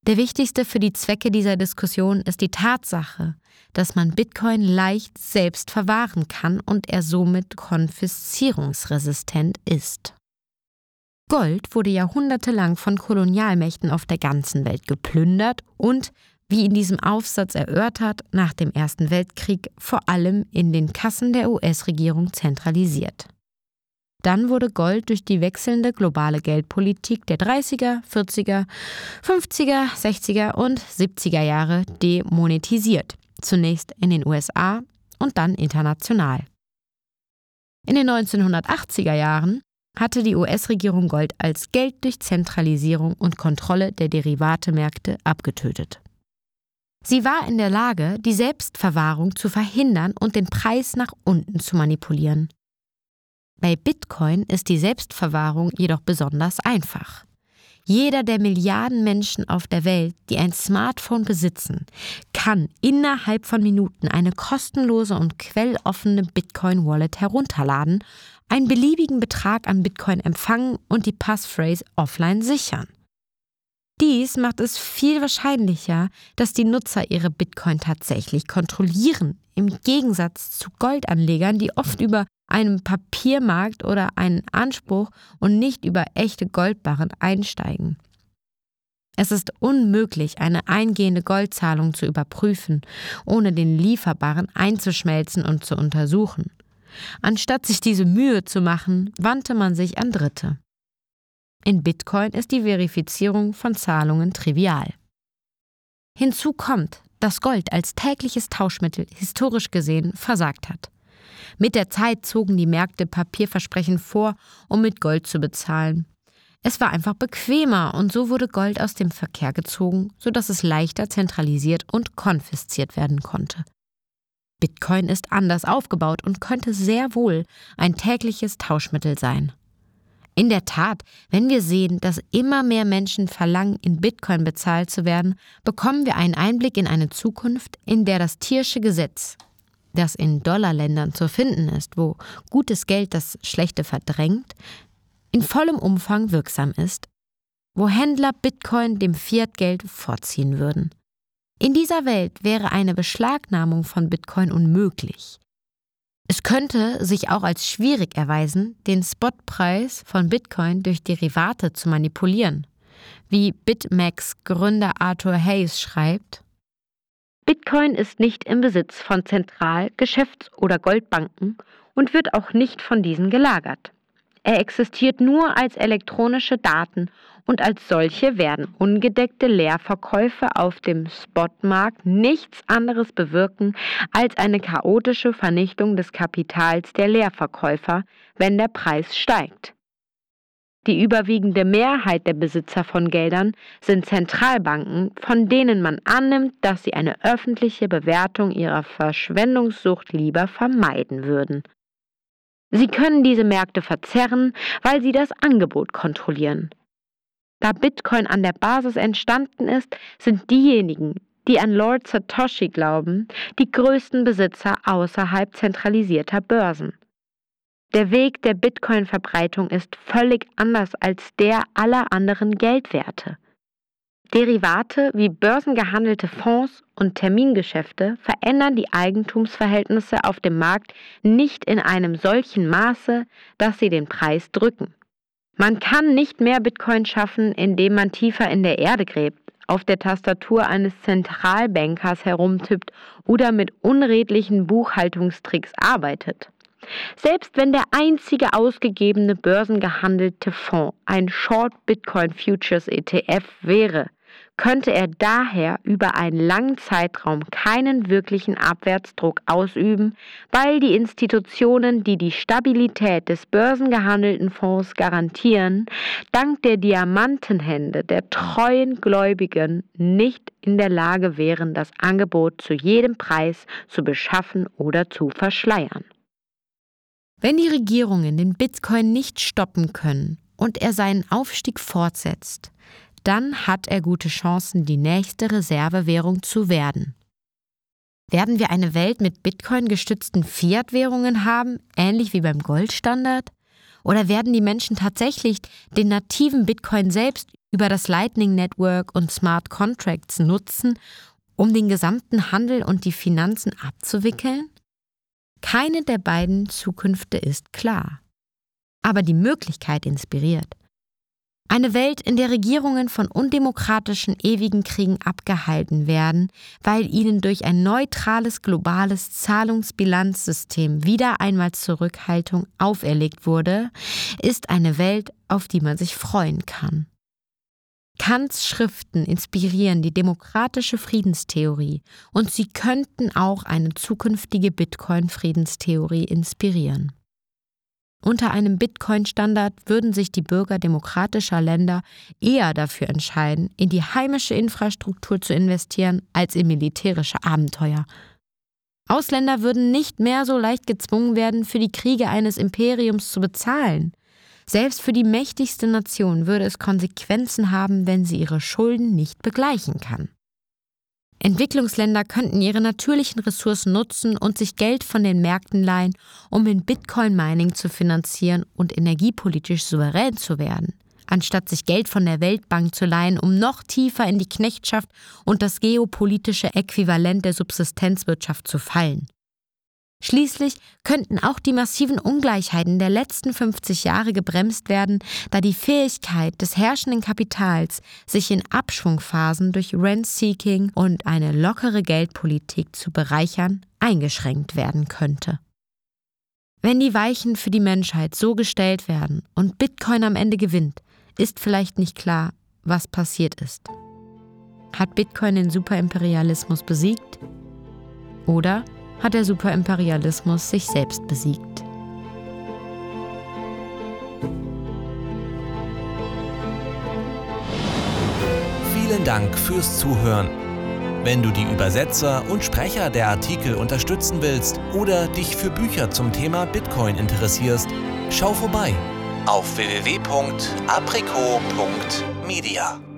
Der wichtigste für die Zwecke dieser Diskussion ist die Tatsache, dass man Bitcoin leicht selbst verwahren kann und er somit konfiszierungsresistent ist. Gold wurde jahrhundertelang von Kolonialmächten auf der ganzen Welt geplündert und, wie in diesem Aufsatz erörtert, nach dem Ersten Weltkrieg vor allem in den Kassen der US-Regierung zentralisiert. Dann wurde Gold durch die wechselnde globale Geldpolitik der 30er, 40er, 50er, 60er und 70er Jahre demonetisiert, zunächst in den USA und dann international. In den 1980er Jahren hatte die US-Regierung Gold als Geld durch Zentralisierung und Kontrolle der Derivatemärkte abgetötet. Sie war in der Lage, die Selbstverwahrung zu verhindern und den Preis nach unten zu manipulieren. Bei Bitcoin ist die Selbstverwahrung jedoch besonders einfach. Jeder der Milliarden Menschen auf der Welt, die ein Smartphone besitzen, kann innerhalb von Minuten eine kostenlose und quelloffene Bitcoin-Wallet herunterladen, einen beliebigen Betrag an Bitcoin empfangen und die Passphrase offline sichern. Dies macht es viel wahrscheinlicher, dass die Nutzer ihre Bitcoin tatsächlich kontrollieren, im Gegensatz zu Goldanlegern, die oft über einem Papiermarkt oder einen Anspruch und nicht über echte Goldbarren einsteigen. Es ist unmöglich, eine eingehende Goldzahlung zu überprüfen, ohne den Lieferbaren einzuschmelzen und zu untersuchen. Anstatt sich diese Mühe zu machen, wandte man sich an Dritte. In Bitcoin ist die Verifizierung von Zahlungen trivial. Hinzu kommt, dass Gold als tägliches Tauschmittel historisch gesehen versagt hat. Mit der Zeit zogen die Märkte Papierversprechen vor, um mit Gold zu bezahlen. Es war einfach bequemer und so wurde Gold aus dem Verkehr gezogen, sodass es leichter zentralisiert und konfisziert werden konnte. Bitcoin ist anders aufgebaut und könnte sehr wohl ein tägliches Tauschmittel sein. In der Tat, wenn wir sehen, dass immer mehr Menschen verlangen, in Bitcoin bezahlt zu werden, bekommen wir einen Einblick in eine Zukunft, in der das tierische Gesetz, das in Dollarländern zu finden ist, wo gutes Geld das Schlechte verdrängt, in vollem Umfang wirksam ist, wo Händler Bitcoin dem Fiatgeld vorziehen würden. In dieser Welt wäre eine Beschlagnahmung von Bitcoin unmöglich. Es könnte sich auch als schwierig erweisen, den Spotpreis von Bitcoin durch Derivate zu manipulieren. Wie BitMEX Gründer Arthur Hayes schreibt, Bitcoin ist nicht im Besitz von Zentral-, Geschäfts- oder Goldbanken und wird auch nicht von diesen gelagert. Er existiert nur als elektronische Daten und als solche werden ungedeckte Leerverkäufe auf dem Spotmarkt nichts anderes bewirken als eine chaotische Vernichtung des Kapitals der Leerverkäufer, wenn der Preis steigt. Die überwiegende Mehrheit der Besitzer von Geldern sind Zentralbanken, von denen man annimmt, dass sie eine öffentliche Bewertung ihrer Verschwendungssucht lieber vermeiden würden. Sie können diese Märkte verzerren, weil sie das Angebot kontrollieren. Da Bitcoin an der Basis entstanden ist, sind diejenigen, die an Lord Satoshi glauben, die größten Besitzer außerhalb zentralisierter Börsen. Der Weg der Bitcoin-Verbreitung ist völlig anders als der aller anderen Geldwerte. Derivate wie börsengehandelte Fonds und Termingeschäfte verändern die Eigentumsverhältnisse auf dem Markt nicht in einem solchen Maße, dass sie den Preis drücken. Man kann nicht mehr Bitcoin schaffen, indem man tiefer in der Erde gräbt, auf der Tastatur eines Zentralbankers herumtippt oder mit unredlichen Buchhaltungstricks arbeitet. Selbst wenn der einzige ausgegebene börsengehandelte Fonds ein Short Bitcoin Futures ETF wäre, könnte er daher über einen langen Zeitraum keinen wirklichen Abwärtsdruck ausüben, weil die Institutionen, die die Stabilität des börsengehandelten Fonds garantieren, dank der Diamantenhände der treuen Gläubigen nicht in der Lage wären, das Angebot zu jedem Preis zu beschaffen oder zu verschleiern. Wenn die Regierungen den Bitcoin nicht stoppen können und er seinen Aufstieg fortsetzt, dann hat er gute Chancen, die nächste Reservewährung zu werden. Werden wir eine Welt mit Bitcoin gestützten Fiat-Währungen haben, ähnlich wie beim Goldstandard? Oder werden die Menschen tatsächlich den nativen Bitcoin selbst über das Lightning Network und Smart Contracts nutzen, um den gesamten Handel und die Finanzen abzuwickeln? Keine der beiden Zukünfte ist klar. Aber die Möglichkeit inspiriert. Eine Welt, in der Regierungen von undemokratischen ewigen Kriegen abgehalten werden, weil ihnen durch ein neutrales globales Zahlungsbilanzsystem wieder einmal Zurückhaltung auferlegt wurde, ist eine Welt, auf die man sich freuen kann. Kants Schriften inspirieren die demokratische Friedenstheorie und sie könnten auch eine zukünftige Bitcoin-Friedenstheorie inspirieren. Unter einem Bitcoin-Standard würden sich die Bürger demokratischer Länder eher dafür entscheiden, in die heimische Infrastruktur zu investieren, als in militärische Abenteuer. Ausländer würden nicht mehr so leicht gezwungen werden, für die Kriege eines Imperiums zu bezahlen. Selbst für die mächtigste Nation würde es Konsequenzen haben, wenn sie ihre Schulden nicht begleichen kann. Entwicklungsländer könnten ihre natürlichen Ressourcen nutzen und sich Geld von den Märkten leihen, um in Bitcoin-Mining zu finanzieren und energiepolitisch souverän zu werden, anstatt sich Geld von der Weltbank zu leihen, um noch tiefer in die Knechtschaft und das geopolitische Äquivalent der Subsistenzwirtschaft zu fallen. Schließlich könnten auch die massiven Ungleichheiten der letzten 50 Jahre gebremst werden, da die Fähigkeit des herrschenden Kapitals, sich in Abschwungphasen durch Rent-Seeking und eine lockere Geldpolitik zu bereichern, eingeschränkt werden könnte. Wenn die Weichen für die Menschheit so gestellt werden und Bitcoin am Ende gewinnt, ist vielleicht nicht klar, was passiert ist. Hat Bitcoin den Superimperialismus besiegt? Oder hat der Superimperialismus sich selbst besiegt.
Vielen Dank fürs Zuhören. Wenn du die Übersetzer und Sprecher der Artikel unterstützen willst oder dich für Bücher zum Thema Bitcoin interessierst, schau vorbei auf www.aprico.media.